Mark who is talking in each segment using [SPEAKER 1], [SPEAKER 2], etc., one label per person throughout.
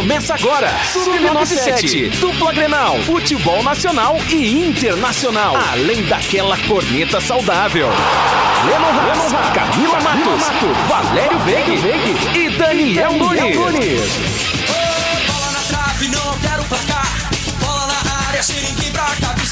[SPEAKER 1] Começa agora, Sub-97, dupla Grenal, futebol nacional e internacional, além daquela corneta saudável. Lemon Haas, Camila Matos, Valério Veig e Daniel Nunes.
[SPEAKER 2] Bola na trave, não quero placar. Bola na área, sem ninguém pra cabecear.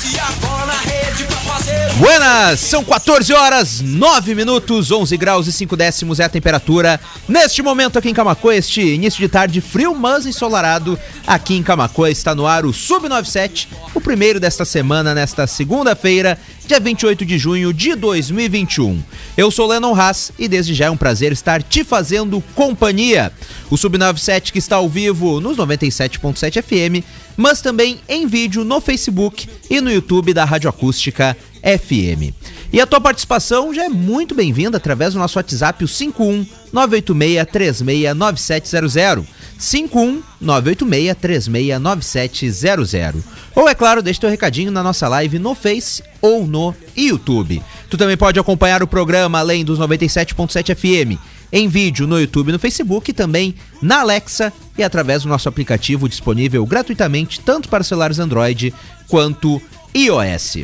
[SPEAKER 3] Buenas, são 14 horas, 9 minutos, 11 graus e 5 décimos é a temperatura. Neste momento aqui em Camacoa, este início de tarde frio, mas ensolarado. Aqui em Camacoa está no ar o Sub-97, o primeiro desta semana, nesta segunda-feira, dia 28 de junho de 2021. Eu sou Lennon Haas e desde já é um prazer estar te fazendo companhia. O Sub-97 que está ao vivo nos 97.7 FM, mas também em vídeo no Facebook e no YouTube da Rádio Acústica FM. E a tua participação já é muito bem-vinda através do nosso WhatsApp, o 51 986 369700. 51 986 369700. Ou é claro, deixa teu recadinho na nossa live no Face ou no YouTube. Tu também pode acompanhar o programa além dos 97.7 FM em vídeo no YouTube no Facebook, e também na Alexa e através do nosso aplicativo disponível gratuitamente tanto para celulares Android quanto iOS.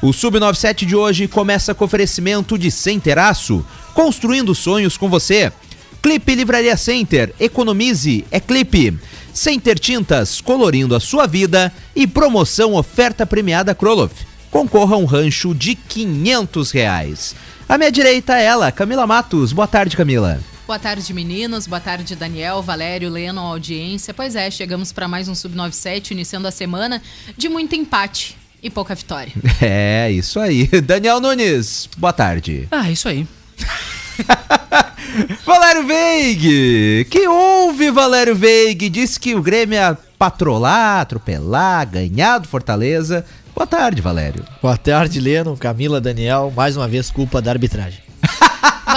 [SPEAKER 3] O Sub97 de hoje começa com oferecimento de Centeraço, construindo sonhos com você. Clipe Livraria Center, economize, é clipe. Center Tintas, colorindo a sua vida. E promoção oferta premiada Kroloff. Concorra a um rancho de 500 reais. À minha direita, ela, Camila Matos. Boa tarde, Camila.
[SPEAKER 4] Boa tarde, meninos. Boa tarde, Daniel, Valério, Leno, audiência. Pois é, chegamos para mais um Sub-97, iniciando a semana de muito empate e pouca vitória.
[SPEAKER 3] É, isso aí. Daniel Nunes, boa tarde.
[SPEAKER 5] Ah, isso aí.
[SPEAKER 3] Valério Veig! Que houve, Valério Veig? Disse que o Grêmio ia patrolar, atropelar, ganhar do Fortaleza. Boa tarde, Valério.
[SPEAKER 6] Boa tarde, Leno, Camila, Daniel. Mais uma vez, culpa da arbitragem.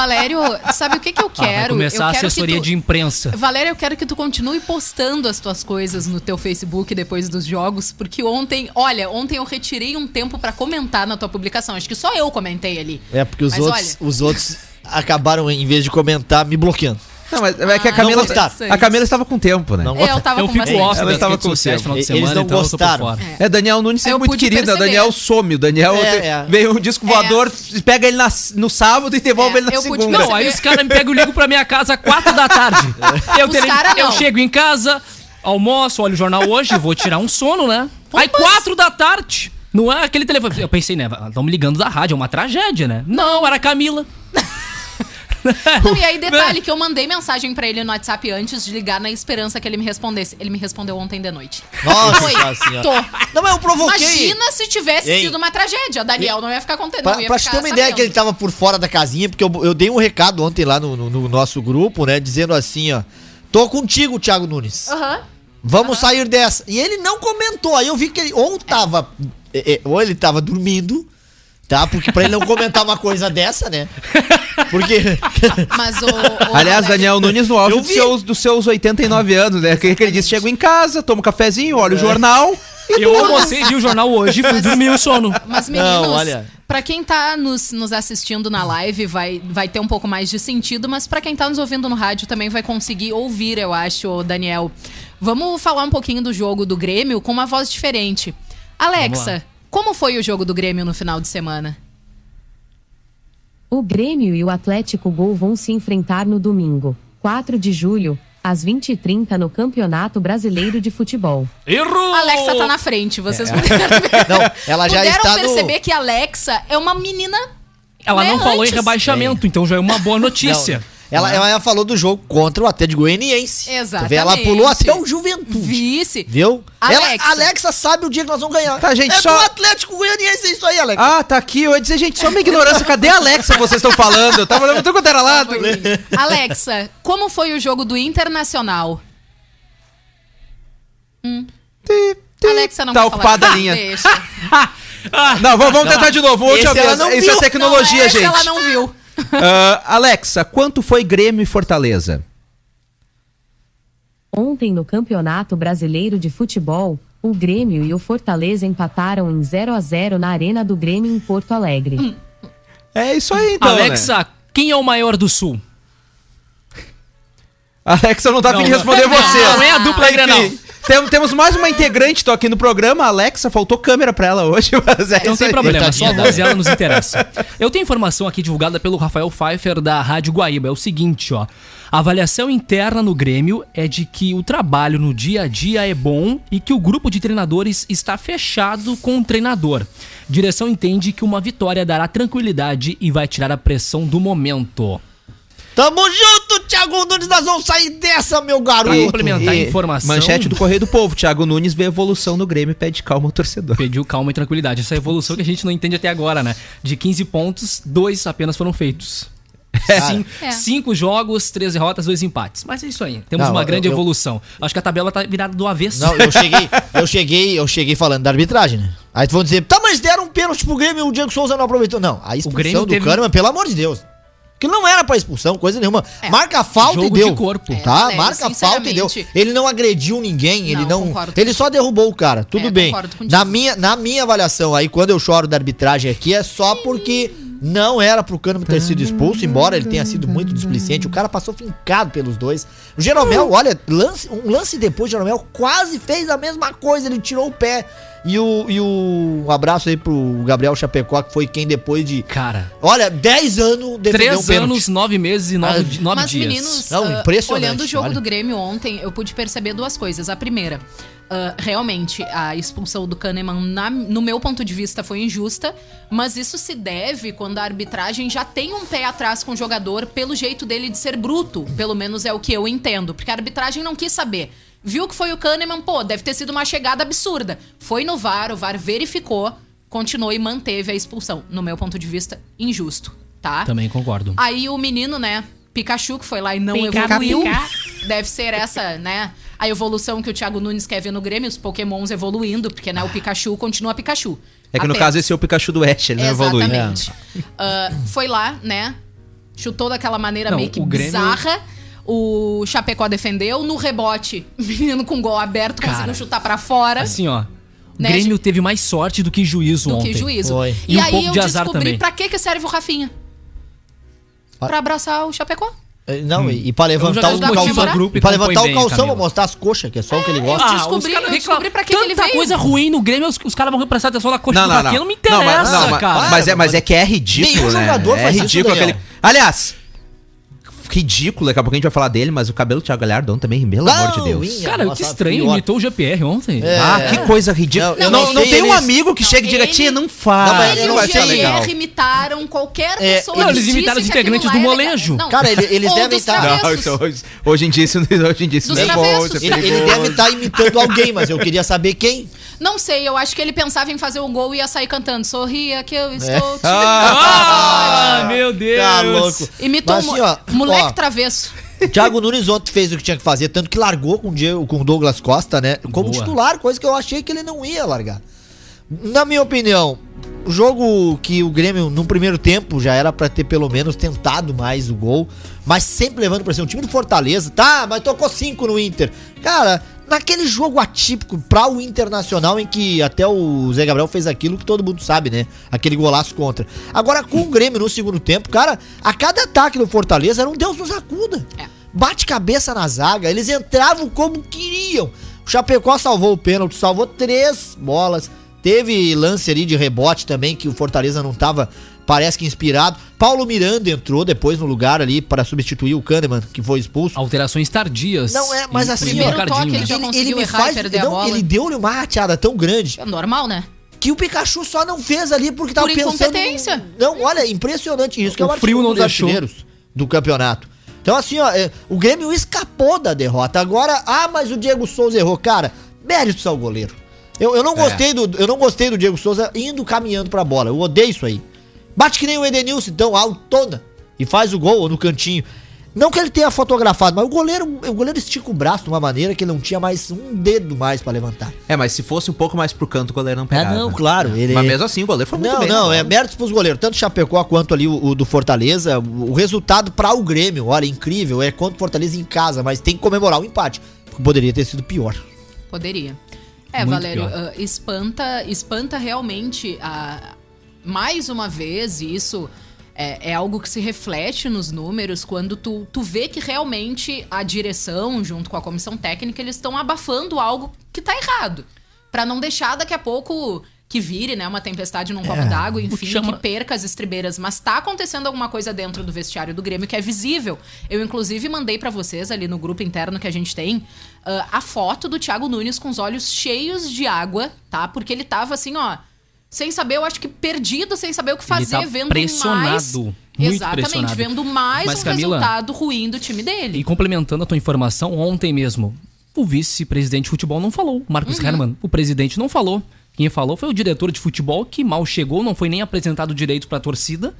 [SPEAKER 4] Valério, sabe o que, que eu
[SPEAKER 5] Ah, vai
[SPEAKER 4] quero?
[SPEAKER 5] começar
[SPEAKER 4] eu
[SPEAKER 5] a
[SPEAKER 4] quero
[SPEAKER 5] assessoria
[SPEAKER 4] que tu...
[SPEAKER 5] de imprensa.
[SPEAKER 4] Valério, eu quero que tu continue postando as tuas coisas no teu Facebook depois dos jogos, porque ontem, olha, ontem eu retirei um tempo pra comentar na tua publicação. Acho que só eu comentei ali.
[SPEAKER 6] É, porque os
[SPEAKER 4] Mas
[SPEAKER 6] outros,
[SPEAKER 4] olha-
[SPEAKER 6] os outros acabaram, em vez de comentar, me bloqueando.
[SPEAKER 3] Não, mas é que a
[SPEAKER 4] Ah,
[SPEAKER 3] Camila,
[SPEAKER 6] não gostaram.
[SPEAKER 3] a Camila estava com tempo, né?
[SPEAKER 6] Não
[SPEAKER 4] É, eu tava
[SPEAKER 5] Eu
[SPEAKER 4] com
[SPEAKER 5] fico
[SPEAKER 4] bastante.
[SPEAKER 5] off
[SPEAKER 3] Ela
[SPEAKER 5] das
[SPEAKER 3] estava
[SPEAKER 5] redes
[SPEAKER 3] com
[SPEAKER 5] sociais final de
[SPEAKER 6] Eles
[SPEAKER 5] semana,
[SPEAKER 6] não
[SPEAKER 5] então eu tô por
[SPEAKER 6] gostaram.
[SPEAKER 5] fora.
[SPEAKER 3] É, Daniel Nunes
[SPEAKER 4] Eu
[SPEAKER 3] muito
[SPEAKER 4] pude
[SPEAKER 3] querido. O
[SPEAKER 4] perceber.
[SPEAKER 3] Daniel some. O Daniel
[SPEAKER 6] É,
[SPEAKER 3] te-
[SPEAKER 6] é.
[SPEAKER 3] veio um disco voador, pega ele na- no sábado e devolve
[SPEAKER 4] É,
[SPEAKER 3] ele na
[SPEAKER 4] eu pude
[SPEAKER 3] segunda.
[SPEAKER 5] Não, aí os caras me pegam e ligam pra minha casa às 4 da tarde. Eu,
[SPEAKER 4] Os cara
[SPEAKER 5] eu
[SPEAKER 4] não.
[SPEAKER 5] chego em casa, almoço, olho o jornal hoje, vou tirar um sono, né? Aí
[SPEAKER 4] Mas-
[SPEAKER 5] 4 da tarde. Não é aquele telefone. Eu pensei, né? Estão me ligando da rádio, é uma tragédia, né? Não, era a Camila.
[SPEAKER 4] Não, e aí, detalhe que eu mandei mensagem pra ele no WhatsApp antes de ligar na esperança que ele me respondesse. Ele me respondeu ontem de noite.
[SPEAKER 6] Nossa
[SPEAKER 4] Oi,
[SPEAKER 6] senhora.
[SPEAKER 4] tô.
[SPEAKER 6] Não, mas eu provoquei.
[SPEAKER 4] Imagina se tivesse
[SPEAKER 6] Ei.
[SPEAKER 4] sido uma tragédia. Daniel não ia ficar contente.
[SPEAKER 6] Pra,
[SPEAKER 4] não ia
[SPEAKER 6] pra te ter uma ideia
[SPEAKER 4] sabendo.
[SPEAKER 6] que ele tava por fora da casinha, porque eu, eu dei um recado ontem lá no, no- no nosso grupo, né? Dizendo assim, ó. Tô contigo, Thiago Nunes.
[SPEAKER 4] Aham.
[SPEAKER 6] Vamos sair dessa. E ele não comentou. Aí eu vi que ele ou tava. é, é, ou ele tava dormindo, tá? Porque pra ele não comentar uma coisa dessa, né? Porque.
[SPEAKER 4] Mas o. o
[SPEAKER 3] Aliás,
[SPEAKER 4] Valério-
[SPEAKER 3] Daniel Nunes no auge
[SPEAKER 6] Eu
[SPEAKER 3] dos seus, dos seus 89 anos, né? Que, que ele disse: chego em casa, tomo um cafezinho, olho o jornal e
[SPEAKER 5] Eu almocei, vi o jornal hoje, fui dormir o sono.
[SPEAKER 4] Mas, meninos,
[SPEAKER 6] Não, olha.
[SPEAKER 4] pra quem tá nos, nos assistindo na live, vai, vai ter um pouco mais de sentido, mas pra quem tá nos ouvindo no rádio também vai conseguir ouvir, eu acho, Daniel. Vamos falar um pouquinho do jogo do Grêmio com uma voz diferente. Alexa. Como foi o jogo do Grêmio no final de semana?
[SPEAKER 7] O Grêmio e o Atlético Gol vão se enfrentar no domingo, 4 de julho, às 20h30 no Campeonato Brasileiro de Futebol.
[SPEAKER 5] Errou!
[SPEAKER 4] A Alexa tá na frente, vocês puderam ver.
[SPEAKER 6] É. Não, ela já
[SPEAKER 4] puderam
[SPEAKER 6] está no-
[SPEAKER 4] perceber que a Alexa é uma menina.
[SPEAKER 5] Ela não
[SPEAKER 4] né,
[SPEAKER 5] falou em
[SPEAKER 4] antes.
[SPEAKER 5] rebaixamento, então já é uma boa notícia.
[SPEAKER 6] Não, ela, ela falou do jogo contra o Atlético Goianiense.
[SPEAKER 4] Exatamente.
[SPEAKER 6] Vê, Ela pulou até o Juventude.
[SPEAKER 4] Vice.
[SPEAKER 6] Viu?
[SPEAKER 4] Alexa.
[SPEAKER 6] Ela, Alexa sabe o dia que nós vamos ganhar.
[SPEAKER 3] Tá, gente,
[SPEAKER 6] é
[SPEAKER 3] só-
[SPEAKER 6] do Atlético Goianiense isso aí, Alexa.
[SPEAKER 3] Ah, tá aqui. Eu ia dizer, gente, só uma ignorância. Cadê a Alexa que vocês estão falando? Eu tava olhando tudo quanto era lado.
[SPEAKER 4] Alexa, como foi o jogo do Internacional?
[SPEAKER 3] Ti, ti.
[SPEAKER 4] Alexa não
[SPEAKER 3] Tá ocupada
[SPEAKER 4] falar.
[SPEAKER 3] a linha.
[SPEAKER 4] Deixa.
[SPEAKER 3] Não, vamos, vamos tentar de novo. Última vez. Isso é tecnologia,
[SPEAKER 4] Não,
[SPEAKER 3] gente.
[SPEAKER 4] ela não viu.
[SPEAKER 3] Ah, Alexa, quanto foi Grêmio e Fortaleza?
[SPEAKER 7] Ontem no Campeonato Brasileiro de Futebol, o Grêmio e o Fortaleza empataram em 0 a 0 na Arena do Grêmio em Porto Alegre.
[SPEAKER 3] É isso aí, então. né?
[SPEAKER 5] Alexa, quem é o maior do Sul?
[SPEAKER 3] Alexa não tá afim de responder
[SPEAKER 5] não.
[SPEAKER 3] você.
[SPEAKER 5] Não, é a dupla
[SPEAKER 3] Enfim,
[SPEAKER 5] Grenal.
[SPEAKER 3] Tem- temos mais uma integrante, tô aqui no programa. A Alexa, faltou câmera pra ela hoje, mas é
[SPEAKER 5] Não tem
[SPEAKER 3] aí.
[SPEAKER 5] problema, só a voz dela nos interessa. Eu tenho informação aqui divulgada pelo Rafael Pfeiffer da Rádio Guaíba. É o seguinte, ó. A avaliação interna no Grêmio é de que o trabalho no dia a dia é bom e que o grupo de treinadores está fechado com o treinador. Direção entende que uma vitória dará tranquilidade e vai tirar a pressão do momento.
[SPEAKER 6] Tamo junto, Thiago Nunes, nós vamos sair dessa, meu
[SPEAKER 5] Pra
[SPEAKER 6] garoto.
[SPEAKER 5] complementar a informação.
[SPEAKER 3] Manchete do Correio do Povo. Thiago Nunes vê evolução no Grêmio e pede calma ao torcedor.
[SPEAKER 5] Pediu calma e tranquilidade. Essa evolução que a gente não entende até agora, né? De 15 pontos, dois apenas foram feitos. Cin-
[SPEAKER 4] É.
[SPEAKER 5] Cinco jogos, três derrotas, dois empates. Mas é isso aí. Temos
[SPEAKER 6] Não,
[SPEAKER 5] uma
[SPEAKER 6] eu-
[SPEAKER 5] grande
[SPEAKER 6] eu-
[SPEAKER 5] evolução. Acho que a tabela tá virada do avesso.
[SPEAKER 6] Não, eu cheguei, eu cheguei, eu cheguei falando da arbitragem, né? Aí vão dizer, tá, mas deram um pênalti pro Grêmio e o Diego Souza não aproveitou. Não, a expulsão
[SPEAKER 5] Grêmio
[SPEAKER 6] do
[SPEAKER 5] teve-
[SPEAKER 6] Kahneman, pelo amor de Deus. Que não era pra expulsão, coisa nenhuma.
[SPEAKER 4] É.
[SPEAKER 6] Marca a falta
[SPEAKER 5] Jogo
[SPEAKER 6] e deu.
[SPEAKER 5] de corpo. É,
[SPEAKER 6] tá?
[SPEAKER 4] Valério,
[SPEAKER 6] Marca falta e deu. Ele não agrediu ninguém, ele
[SPEAKER 4] Não,
[SPEAKER 6] não.
[SPEAKER 4] concordo
[SPEAKER 6] Ele só derrubou o cara. Tudo
[SPEAKER 4] É,
[SPEAKER 6] bem. Na minha, na minha avaliação aí, quando eu choro da arbitragem aqui, é só porque não era pro Kahneman ter sido expulso, embora ele tenha sido muito displicente. O cara passou fincado pelos dois. O Jeromel, olha, lance, um lance depois, o Jeromel quase fez a mesma coisa, ele tirou o pé. E o, e o um abraço aí pro Gabriel Chapecó, que foi quem depois de.
[SPEAKER 5] Cara,
[SPEAKER 6] Olha, 10 anos defendeu
[SPEAKER 5] três
[SPEAKER 6] um pênalti.
[SPEAKER 5] anos, nove meses e nove,
[SPEAKER 6] Ah,
[SPEAKER 5] di- nove
[SPEAKER 4] Mas,
[SPEAKER 5] dias.
[SPEAKER 4] meninos,
[SPEAKER 6] Não,
[SPEAKER 4] ah,
[SPEAKER 6] impressionante,
[SPEAKER 4] olhando o jogo
[SPEAKER 6] olha.
[SPEAKER 4] do Grêmio ontem, eu pude perceber duas coisas. A primeira, ah, realmente, a expulsão do Kahneman, na- no meu ponto de vista, foi injusta, mas isso se deve quando a arbitragem já tem um pé atrás com o jogador pelo jeito dele de ser bruto. Pelo menos é o que eu entendo. Porque a arbitragem não quis saber. Viu que foi o Kahneman, pô, deve ter sido uma chegada absurda. Foi no VAR, o VAR verificou, continuou e manteve a expulsão. No meu ponto de vista, injusto, tá?
[SPEAKER 5] Também concordo.
[SPEAKER 4] Aí o menino, né, Pikachu, que foi lá e não
[SPEAKER 5] Pica,
[SPEAKER 4] evoluiu.
[SPEAKER 5] pica.
[SPEAKER 4] Deve ser essa, né, a evolução que o Thiago Nunes quer ver no Grêmio, os pokémons evoluindo, porque, né, o Pikachu continua Pikachu.
[SPEAKER 3] É que no
[SPEAKER 4] Apenas.
[SPEAKER 3] caso esse é o Pikachu do Ash, ele não evolui.
[SPEAKER 4] Exatamente. Ah, foi lá, né, chutou daquela maneira
[SPEAKER 5] Não,
[SPEAKER 4] meio que
[SPEAKER 5] o Grêmio-
[SPEAKER 4] bizarra. O Chapecó defendeu. No rebote, o menino com gol aberto
[SPEAKER 5] Cara,
[SPEAKER 4] conseguiu chutar pra fora.
[SPEAKER 5] Assim, ó. O
[SPEAKER 4] Né,
[SPEAKER 5] Grêmio teve mais sorte do que juízo
[SPEAKER 4] do
[SPEAKER 5] ontem.
[SPEAKER 4] que juízo.
[SPEAKER 6] Foi.
[SPEAKER 4] E,
[SPEAKER 5] E um
[SPEAKER 4] aí
[SPEAKER 5] pouco
[SPEAKER 4] eu
[SPEAKER 5] de azar
[SPEAKER 4] descobri
[SPEAKER 5] também.
[SPEAKER 4] pra que, que serve o Rafinha. Pra abraçar o Chapecó.
[SPEAKER 6] É, Não, e, e pra
[SPEAKER 5] É
[SPEAKER 6] levantar o calção.
[SPEAKER 5] o grupo
[SPEAKER 6] E pra levantar o calção, pra
[SPEAKER 5] Camila.
[SPEAKER 6] mostrar as coxas, que é só o que ele gosta.
[SPEAKER 4] eu
[SPEAKER 5] Ah,
[SPEAKER 4] descobri- eu descobri pra que que ele
[SPEAKER 5] Tanta
[SPEAKER 4] veio.
[SPEAKER 5] coisa ruim no Grêmio, os, os caras vão prestar atenção na coxa
[SPEAKER 3] Não,
[SPEAKER 5] do
[SPEAKER 3] não, não.
[SPEAKER 5] Rafinha. Não me interessa,
[SPEAKER 3] mas, não, mas-
[SPEAKER 5] cara.
[SPEAKER 3] Mas, é, mas é que é ridículo,
[SPEAKER 6] Nenhum
[SPEAKER 3] né?
[SPEAKER 6] jogador
[SPEAKER 3] é
[SPEAKER 6] faz isso,
[SPEAKER 3] ridículo
[SPEAKER 6] Daniel.
[SPEAKER 3] aquele. Aliás, ridículo, daqui a pouco a gente vai falar dele, mas o cabelo do Thiago Galhardo também, pelo amor de Deus.
[SPEAKER 6] Minha
[SPEAKER 5] Cara,
[SPEAKER 6] nossa,
[SPEAKER 5] que estranho,
[SPEAKER 6] pior.
[SPEAKER 5] imitou o GPR ontem.
[SPEAKER 6] É.
[SPEAKER 3] Ah, que coisa ridícula.
[SPEAKER 6] Não,
[SPEAKER 3] Não,
[SPEAKER 6] não
[SPEAKER 3] não, tem um amigo que
[SPEAKER 4] Não,
[SPEAKER 3] chega e diga, tia, não faz.
[SPEAKER 6] Não, mas
[SPEAKER 4] Ele e
[SPEAKER 3] não
[SPEAKER 4] o
[SPEAKER 3] vai ficar
[SPEAKER 4] GR
[SPEAKER 3] legal.
[SPEAKER 4] imitaram qualquer
[SPEAKER 6] É,
[SPEAKER 4] pessoa
[SPEAKER 5] Não, eles imitaram os
[SPEAKER 4] aquilo
[SPEAKER 5] integrantes do
[SPEAKER 4] é
[SPEAKER 5] molejo.
[SPEAKER 4] Não.
[SPEAKER 6] Cara, ele- eles devem tá-
[SPEAKER 3] Não, isso, hoje, em dia isso, hoje em dia isso não é bom, é
[SPEAKER 6] Ele, ele deve estar imitando alguém, mas eu queria saber quem.
[SPEAKER 4] Não sei, eu acho que ele pensava em fazer o gol e ia sair cantando. Sorria que eu estou te...
[SPEAKER 5] Ah, meu Deus.
[SPEAKER 6] Tá louco.
[SPEAKER 4] Imitou
[SPEAKER 6] Mas
[SPEAKER 4] um
[SPEAKER 6] assim, ó,
[SPEAKER 4] moleque
[SPEAKER 6] ó,
[SPEAKER 4] travesso.
[SPEAKER 6] Thiago Nunes ontem fez o que tinha que fazer, tanto que largou com o, com Douglas Costa, né? Como
[SPEAKER 5] Boa.
[SPEAKER 6] titular, coisa que eu achei que ele não ia largar. Na minha opinião, o jogo que o Grêmio, no primeiro tempo, já era pra ter pelo menos tentado mais o gol, mas sempre levando pra cima. O time do Fortaleza, tá, mas tocou cinco no Inter. Cara, naquele jogo atípico pra o Internacional, em que até o Zé Gabriel fez aquilo que todo mundo sabe, né? Aquele golaço contra. Agora, com o Grêmio no segundo tempo, cara, a cada ataque do Fortaleza era um Deus nos acuda.
[SPEAKER 4] É.
[SPEAKER 6] Bate cabeça na zaga, eles entravam como queriam. O Chapecó salvou o pênalti, salvou três bolas. Teve lance ali de rebote também, que o Fortaleza não tava, parece que inspirado. Paulo Miranda entrou depois no lugar ali para substituir o Kahneman, que foi expulso.
[SPEAKER 5] Alterações tardias.
[SPEAKER 6] Não é, mas assim,
[SPEAKER 4] Primeiro toque,
[SPEAKER 5] né?
[SPEAKER 4] ele já conseguiu
[SPEAKER 6] me
[SPEAKER 4] a
[SPEAKER 6] não,
[SPEAKER 4] bola.
[SPEAKER 6] Ele deu-lhe uma rateada tão grande
[SPEAKER 4] É normal, né?
[SPEAKER 6] que o Pikachu só não fez ali porque tava
[SPEAKER 4] Por
[SPEAKER 6] pensando...
[SPEAKER 4] incompetência.
[SPEAKER 6] Não, olha, impressionante isso. Que é
[SPEAKER 5] O
[SPEAKER 6] o
[SPEAKER 5] frio não
[SPEAKER 6] dos
[SPEAKER 5] deixou.
[SPEAKER 6] artilheiros do campeonato. Então assim, ó, é, o Grêmio escapou da derrota. Agora, ah, mas o Diego Souza errou. Cara, mérito ao goleiro. Eu, eu, não gostei do, eu não gostei do Diego Souza indo caminhando pra bola. Eu odeio isso aí. Bate que nem o Edenilson, então, autona. E faz o gol no cantinho. Não que ele tenha fotografado, mas o goleiro, o goleiro estica o braço de uma maneira que ele não tinha mais um dedo mais pra levantar.
[SPEAKER 3] É, mas se fosse um pouco mais pro canto, o goleiro não
[SPEAKER 6] Ah,
[SPEAKER 3] pegava.
[SPEAKER 6] não, claro. Ele...
[SPEAKER 3] Mas mesmo assim, o goleiro foi muito
[SPEAKER 6] Não,
[SPEAKER 3] bem.
[SPEAKER 6] não,
[SPEAKER 3] né?
[SPEAKER 6] é méritos pros goleiros. Tanto o Chapecó quanto ali o, o do Fortaleza. O resultado pra o Grêmio, olha, incrível. É contra o Fortaleza em casa, mas tem que comemorar o empate. Porque poderia ter sido pior.
[SPEAKER 4] Poderia. É,
[SPEAKER 5] Muito
[SPEAKER 4] Valério, ah, espanta, espanta realmente a, mais uma vez, e isso É, é algo que se reflete nos números quando tu, tu vê que realmente a direção, junto com a comissão técnica, eles estão abafando algo que tá errado. Pra não deixar daqui a pouco que vire, né, uma tempestade num copo d'água, enfim,
[SPEAKER 5] chama-
[SPEAKER 4] que perca as estribeiras. Mas tá acontecendo alguma coisa dentro do vestiário do Grêmio que é visível. Eu, inclusive, mandei pra vocês ali no grupo interno que a gente tem ah, a foto do Thiago Nunes com os olhos cheios de água, tá? Porque ele tava assim, ó. Sem saber, eu acho que perdido, sem saber o que fazer,
[SPEAKER 5] tá
[SPEAKER 4] vendo
[SPEAKER 5] pressionado,
[SPEAKER 4] mais.
[SPEAKER 5] muito
[SPEAKER 4] Exatamente,
[SPEAKER 5] pressionado.
[SPEAKER 4] vendo mais
[SPEAKER 5] Mas,
[SPEAKER 4] um
[SPEAKER 5] Camila,
[SPEAKER 4] resultado ruim do time dele.
[SPEAKER 5] E complementando a tua informação, ontem mesmo, o vice-presidente de futebol não falou. Marcos
[SPEAKER 4] Uhum.
[SPEAKER 5] Herman, o presidente não falou. Quem falou foi o diretor de futebol, que mal chegou, não foi nem apresentado direito pra torcida.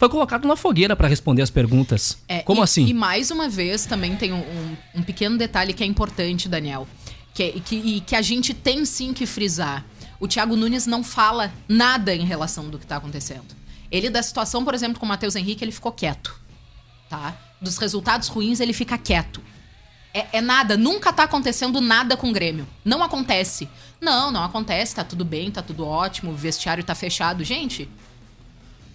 [SPEAKER 5] Foi colocado na fogueira pra responder as perguntas.
[SPEAKER 4] É,
[SPEAKER 5] Como
[SPEAKER 4] e-
[SPEAKER 5] assim?
[SPEAKER 4] E mais uma vez também tem um, um- um pequeno detalhe que é importante, Daniel. Que, é- que, e que a gente tem sim que frisar. O Thiago Nunes não fala nada em relação do que tá acontecendo. Ele, da situação, por exemplo, com o Matheus Henrique, ele ficou quieto. Tá? Dos resultados ruins, ele fica quieto. É, é nada, nunca tá acontecendo nada com o Grêmio. Não acontece. Não, não acontece, tá tudo bem, tá tudo ótimo, o vestiário tá fechado. Gente,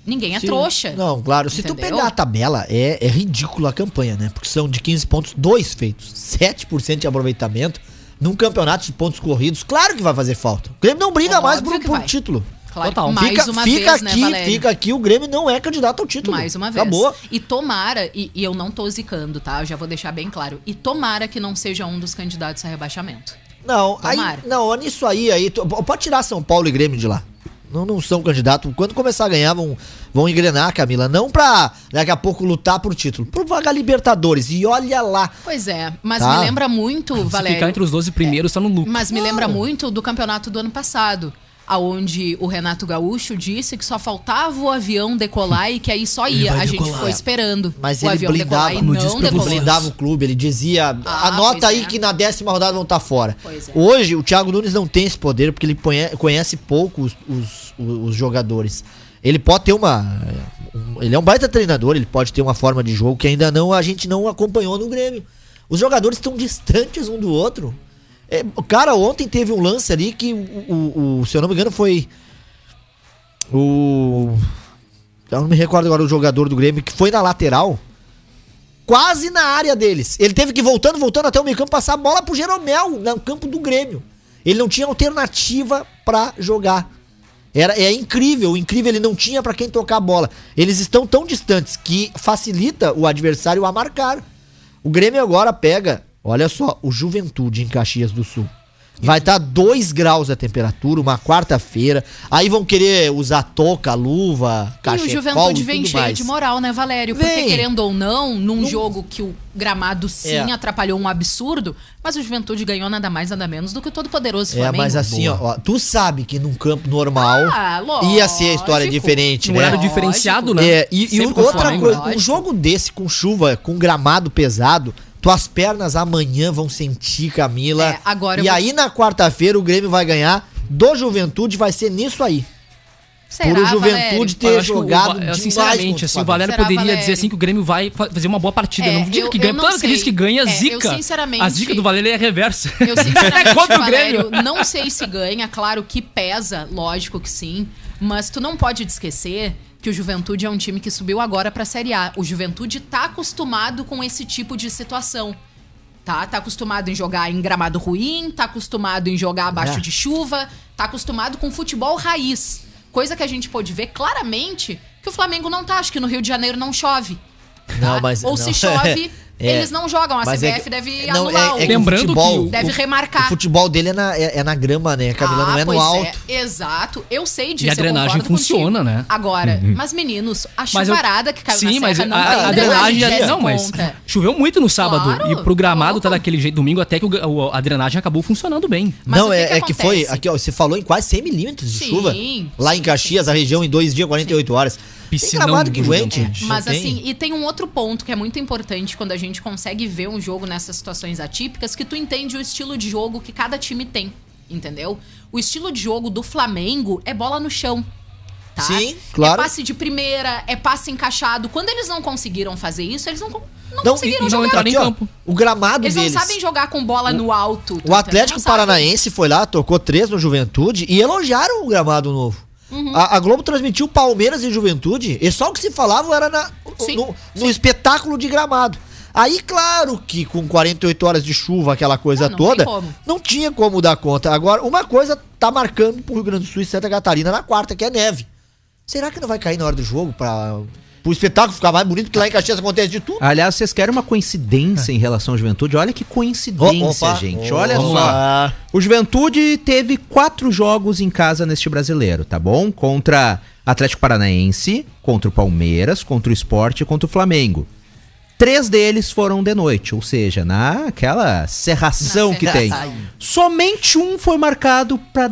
[SPEAKER 4] ninguém é
[SPEAKER 6] Sim.
[SPEAKER 4] trouxa.
[SPEAKER 6] Não, claro. Se tu
[SPEAKER 4] Entendeu?
[SPEAKER 6] pegar a tabela, é, é ridícula a campanha, né? Porque são de 15 pontos, dois feitos. 7% de aproveitamento num campeonato de pontos corridos. Claro que vai fazer falta. O Grêmio não briga mais por,
[SPEAKER 4] que
[SPEAKER 6] por
[SPEAKER 4] vai.
[SPEAKER 6] título.
[SPEAKER 4] Claro,
[SPEAKER 5] Total.
[SPEAKER 4] mais
[SPEAKER 6] fica
[SPEAKER 4] uma
[SPEAKER 6] fica
[SPEAKER 4] vez, né,
[SPEAKER 6] aqui,
[SPEAKER 4] Valério?
[SPEAKER 6] fica aqui, o Grêmio não é candidato ao título.
[SPEAKER 4] Mais uma vez.
[SPEAKER 6] Acabou.
[SPEAKER 4] E tomara, e, e eu não tô zicando, tá? Eu já vou deixar bem claro. E tomara que não seja um dos candidatos a rebaixamento.
[SPEAKER 6] Não, aí,
[SPEAKER 4] Tomara.
[SPEAKER 6] não, nisso aí, aí pode tirar São Paulo e Grêmio de lá. Não, não são candidatos. Quando começar a ganhar, vão, vão engrenar, Camila. Não pra daqui a pouco lutar por título. Por vaga Libertadores. E olha lá.
[SPEAKER 4] Pois é, mas
[SPEAKER 6] Tá.
[SPEAKER 4] me lembra muito,
[SPEAKER 5] Se
[SPEAKER 4] Valério.
[SPEAKER 5] ficar entre os 12 primeiros, tá no lucro.
[SPEAKER 4] Mas me lembra muito do campeonato do ano passado. Aonde o Renato Gaúcho disse que só faltava o avião decolar e que aí só ia. A gente ficou esperando
[SPEAKER 6] Mas
[SPEAKER 4] o
[SPEAKER 6] ele
[SPEAKER 4] avião decolar
[SPEAKER 6] blindava,
[SPEAKER 5] Como
[SPEAKER 4] não
[SPEAKER 5] disse
[SPEAKER 6] ele blindava o clube, ele dizia,
[SPEAKER 4] Ah,
[SPEAKER 6] anota aí
[SPEAKER 4] é.
[SPEAKER 6] que na décima rodada vão estar fora.
[SPEAKER 4] Pois é.
[SPEAKER 6] Hoje, o Thiago Nunes não tem esse poder, porque ele conhe- conhece pouco os, os- os jogadores. Ele pode ter uma... um- Ele é um baita treinador, ele pode ter uma forma de jogo que ainda não a gente não acompanhou no Grêmio. Os jogadores estão distantes um do outro. É, cara, ontem teve um lance ali que, o, o- o- se eu não me engano, foi o... Eu não me recordo agora o jogador do Grêmio que foi na lateral, quase na área deles. Ele teve que ir voltando, voltando até o meio campo, passar a bola pro Jeromel, no campo do Grêmio. Ele não tinha alternativa pra jogar. Era, é incrível, incrível, ele não tinha pra quem tocar a bola. Eles estão tão distantes que facilita o adversário a marcar. O Grêmio agora pega, olha só, o Juventude em Caxias do Sul. Vai estar 2 graus a temperatura, uma quarta-feira. Aí vão querer usar touca, luva,
[SPEAKER 4] E
[SPEAKER 6] cachecol
[SPEAKER 4] o Juventude
[SPEAKER 6] e
[SPEAKER 4] vem cheio
[SPEAKER 6] mais.
[SPEAKER 4] de moral, né, Valério? Porque,
[SPEAKER 6] Vem.
[SPEAKER 4] querendo ou não, num
[SPEAKER 6] Não-
[SPEAKER 4] jogo que o gramado sim
[SPEAKER 6] É.
[SPEAKER 4] atrapalhou um absurdo, mas o Juventude ganhou nada mais, nada menos do que o todo-poderoso
[SPEAKER 6] É,
[SPEAKER 4] Flamengo.
[SPEAKER 6] mas assim, ó, ó, tu sabe que num campo normal
[SPEAKER 4] Ah,
[SPEAKER 6] ia ser a história diferente,
[SPEAKER 5] Um
[SPEAKER 6] né?
[SPEAKER 5] horário
[SPEAKER 4] Lógico.
[SPEAKER 5] diferenciado, né?
[SPEAKER 6] É, e, e outra
[SPEAKER 5] Flamengo.
[SPEAKER 6] coisa, um jogo desse com chuva, com gramado pesado, tuas pernas amanhã vão sentir, Camila.
[SPEAKER 4] É, agora eu
[SPEAKER 6] e
[SPEAKER 4] vou
[SPEAKER 6] aí na quarta-feira o Grêmio vai ganhar do Juventude, vai ser nisso aí.
[SPEAKER 4] Será,
[SPEAKER 6] por o? Juventude
[SPEAKER 5] Eu
[SPEAKER 6] ter
[SPEAKER 5] o
[SPEAKER 6] jogado demais
[SPEAKER 5] Sinceramente,
[SPEAKER 6] o
[SPEAKER 5] assim, o. Valério
[SPEAKER 4] Será,
[SPEAKER 5] poderia
[SPEAKER 4] Valério?
[SPEAKER 5] dizer assim que o Grêmio vai fa- fazer uma boa partida.
[SPEAKER 4] É,
[SPEAKER 5] não digo
[SPEAKER 4] eu-
[SPEAKER 5] que
[SPEAKER 4] eu
[SPEAKER 5] ganha.
[SPEAKER 4] não
[SPEAKER 5] Toda vez que diz
[SPEAKER 4] sei.
[SPEAKER 5] que ganha,
[SPEAKER 4] É, eu
[SPEAKER 5] zica.
[SPEAKER 4] sinceramente-
[SPEAKER 5] A zica do Valério é reversa.
[SPEAKER 4] Eu sinceramente,
[SPEAKER 5] contra o
[SPEAKER 4] Valério,
[SPEAKER 5] Grêmio.
[SPEAKER 4] não sei se ganha, claro que pesa, lógico que sim, mas tu não pode esquecer que o Juventude é um time que subiu agora pra Série A. O Juventude tá acostumado com esse tipo de situação. Tá, tá acostumado em jogar em gramado ruim, tá acostumado em jogar abaixo
[SPEAKER 6] É.
[SPEAKER 4] de chuva, tá acostumado com futebol raiz. Coisa que a gente pôde ver claramente que o Flamengo não tá. Acho que no Rio de Janeiro não chove.
[SPEAKER 6] Não,
[SPEAKER 4] tá?
[SPEAKER 6] mas-
[SPEAKER 4] Ou
[SPEAKER 6] não.
[SPEAKER 4] se chove,
[SPEAKER 6] É.
[SPEAKER 4] eles não jogam. A
[SPEAKER 6] Mas é
[SPEAKER 4] CBF
[SPEAKER 6] que-
[SPEAKER 4] deve
[SPEAKER 6] não,
[SPEAKER 4] anular
[SPEAKER 6] é-
[SPEAKER 4] o
[SPEAKER 6] é que o
[SPEAKER 5] Lembrando
[SPEAKER 6] futebol-
[SPEAKER 5] que
[SPEAKER 4] Deve
[SPEAKER 6] o-
[SPEAKER 4] remarcar.
[SPEAKER 6] O futebol dele é na, é, é na grama, né, Camila? não é no
[SPEAKER 4] pois
[SPEAKER 6] alto.
[SPEAKER 4] Exato, eu sei disso.
[SPEAKER 5] E a drenagem funciona,
[SPEAKER 4] contigo.
[SPEAKER 5] né?
[SPEAKER 4] Agora, mas meninos, a
[SPEAKER 5] Mas eu-
[SPEAKER 4] chuvarada que caiu
[SPEAKER 5] Sim,
[SPEAKER 4] na
[SPEAKER 5] mas
[SPEAKER 4] serra não
[SPEAKER 5] a,
[SPEAKER 4] tem
[SPEAKER 5] a
[SPEAKER 4] drenagem
[SPEAKER 5] drenagem já. Não, mas
[SPEAKER 4] conta.
[SPEAKER 5] choveu muito no sábado.
[SPEAKER 4] Claro,
[SPEAKER 5] e pro gramado tá daquele jeito domingo, até que o- o- a drenagem acabou funcionando bem.
[SPEAKER 4] Mas
[SPEAKER 6] não,
[SPEAKER 4] que
[SPEAKER 6] é,
[SPEAKER 4] que
[SPEAKER 6] é que foi. Aqui, ó, você falou em quase 100 milímetros de
[SPEAKER 4] Sim,
[SPEAKER 6] chuva. Lá em
[SPEAKER 4] sim,
[SPEAKER 6] Caxias,
[SPEAKER 4] sim,
[SPEAKER 6] a região, em dois dias, 48 horas. Tem
[SPEAKER 5] Piscinão
[SPEAKER 6] gramado que
[SPEAKER 5] do
[SPEAKER 6] aguente.
[SPEAKER 5] Juventude.
[SPEAKER 6] não
[SPEAKER 4] Mas
[SPEAKER 6] tem?
[SPEAKER 4] assim, e tem um outro ponto que é muito importante quando a gente consegue ver um jogo nessas situações atípicas, que tu entende o estilo de jogo que cada time tem, entendeu? O estilo de jogo do Flamengo é bola no chão. Tá?
[SPEAKER 6] Sim, claro.
[SPEAKER 4] É passe de primeira, é passe encaixado. Quando eles não conseguiram fazer isso, eles não, não,
[SPEAKER 6] Não,
[SPEAKER 4] conseguiram
[SPEAKER 5] não
[SPEAKER 4] jogar.
[SPEAKER 5] em campo.
[SPEAKER 6] O gramado
[SPEAKER 4] Eles
[SPEAKER 6] deles.
[SPEAKER 4] não sabem jogar com bola no alto.
[SPEAKER 6] O Atlético. Paranaense foi lá, tocou três no Juventude e elogiaram o gramado novo. A, a Globo transmitiu Palmeiras e Juventude, e só o que se falava era na-
[SPEAKER 4] Sim,
[SPEAKER 6] no, no espetáculo de gramado. Aí, claro que com 48 horas de chuva, aquela coisa
[SPEAKER 4] Ah, não tem
[SPEAKER 6] toda, não tinha como dar conta. Agora, uma coisa tá marcando pro Rio Grande do Sul e Santa Catarina na quarta, que é neve. Será que não vai cair na hora do jogo pra o espetáculo ficar mais bonito? Porque lá em Caxias acontece de tudo.
[SPEAKER 3] Aliás, vocês querem uma coincidência em relação à juventude? Olha que coincidência, gente. Olha só. O Juventude teve quatro jogos em casa neste brasileiro, tá bom? Contra Atlético Paranaense, contra o Palmeiras, contra o Sport e contra o Flamengo. Três deles foram de noite, ou seja, naquela serração
[SPEAKER 4] Na
[SPEAKER 3] que tem. Somente um foi marcado pra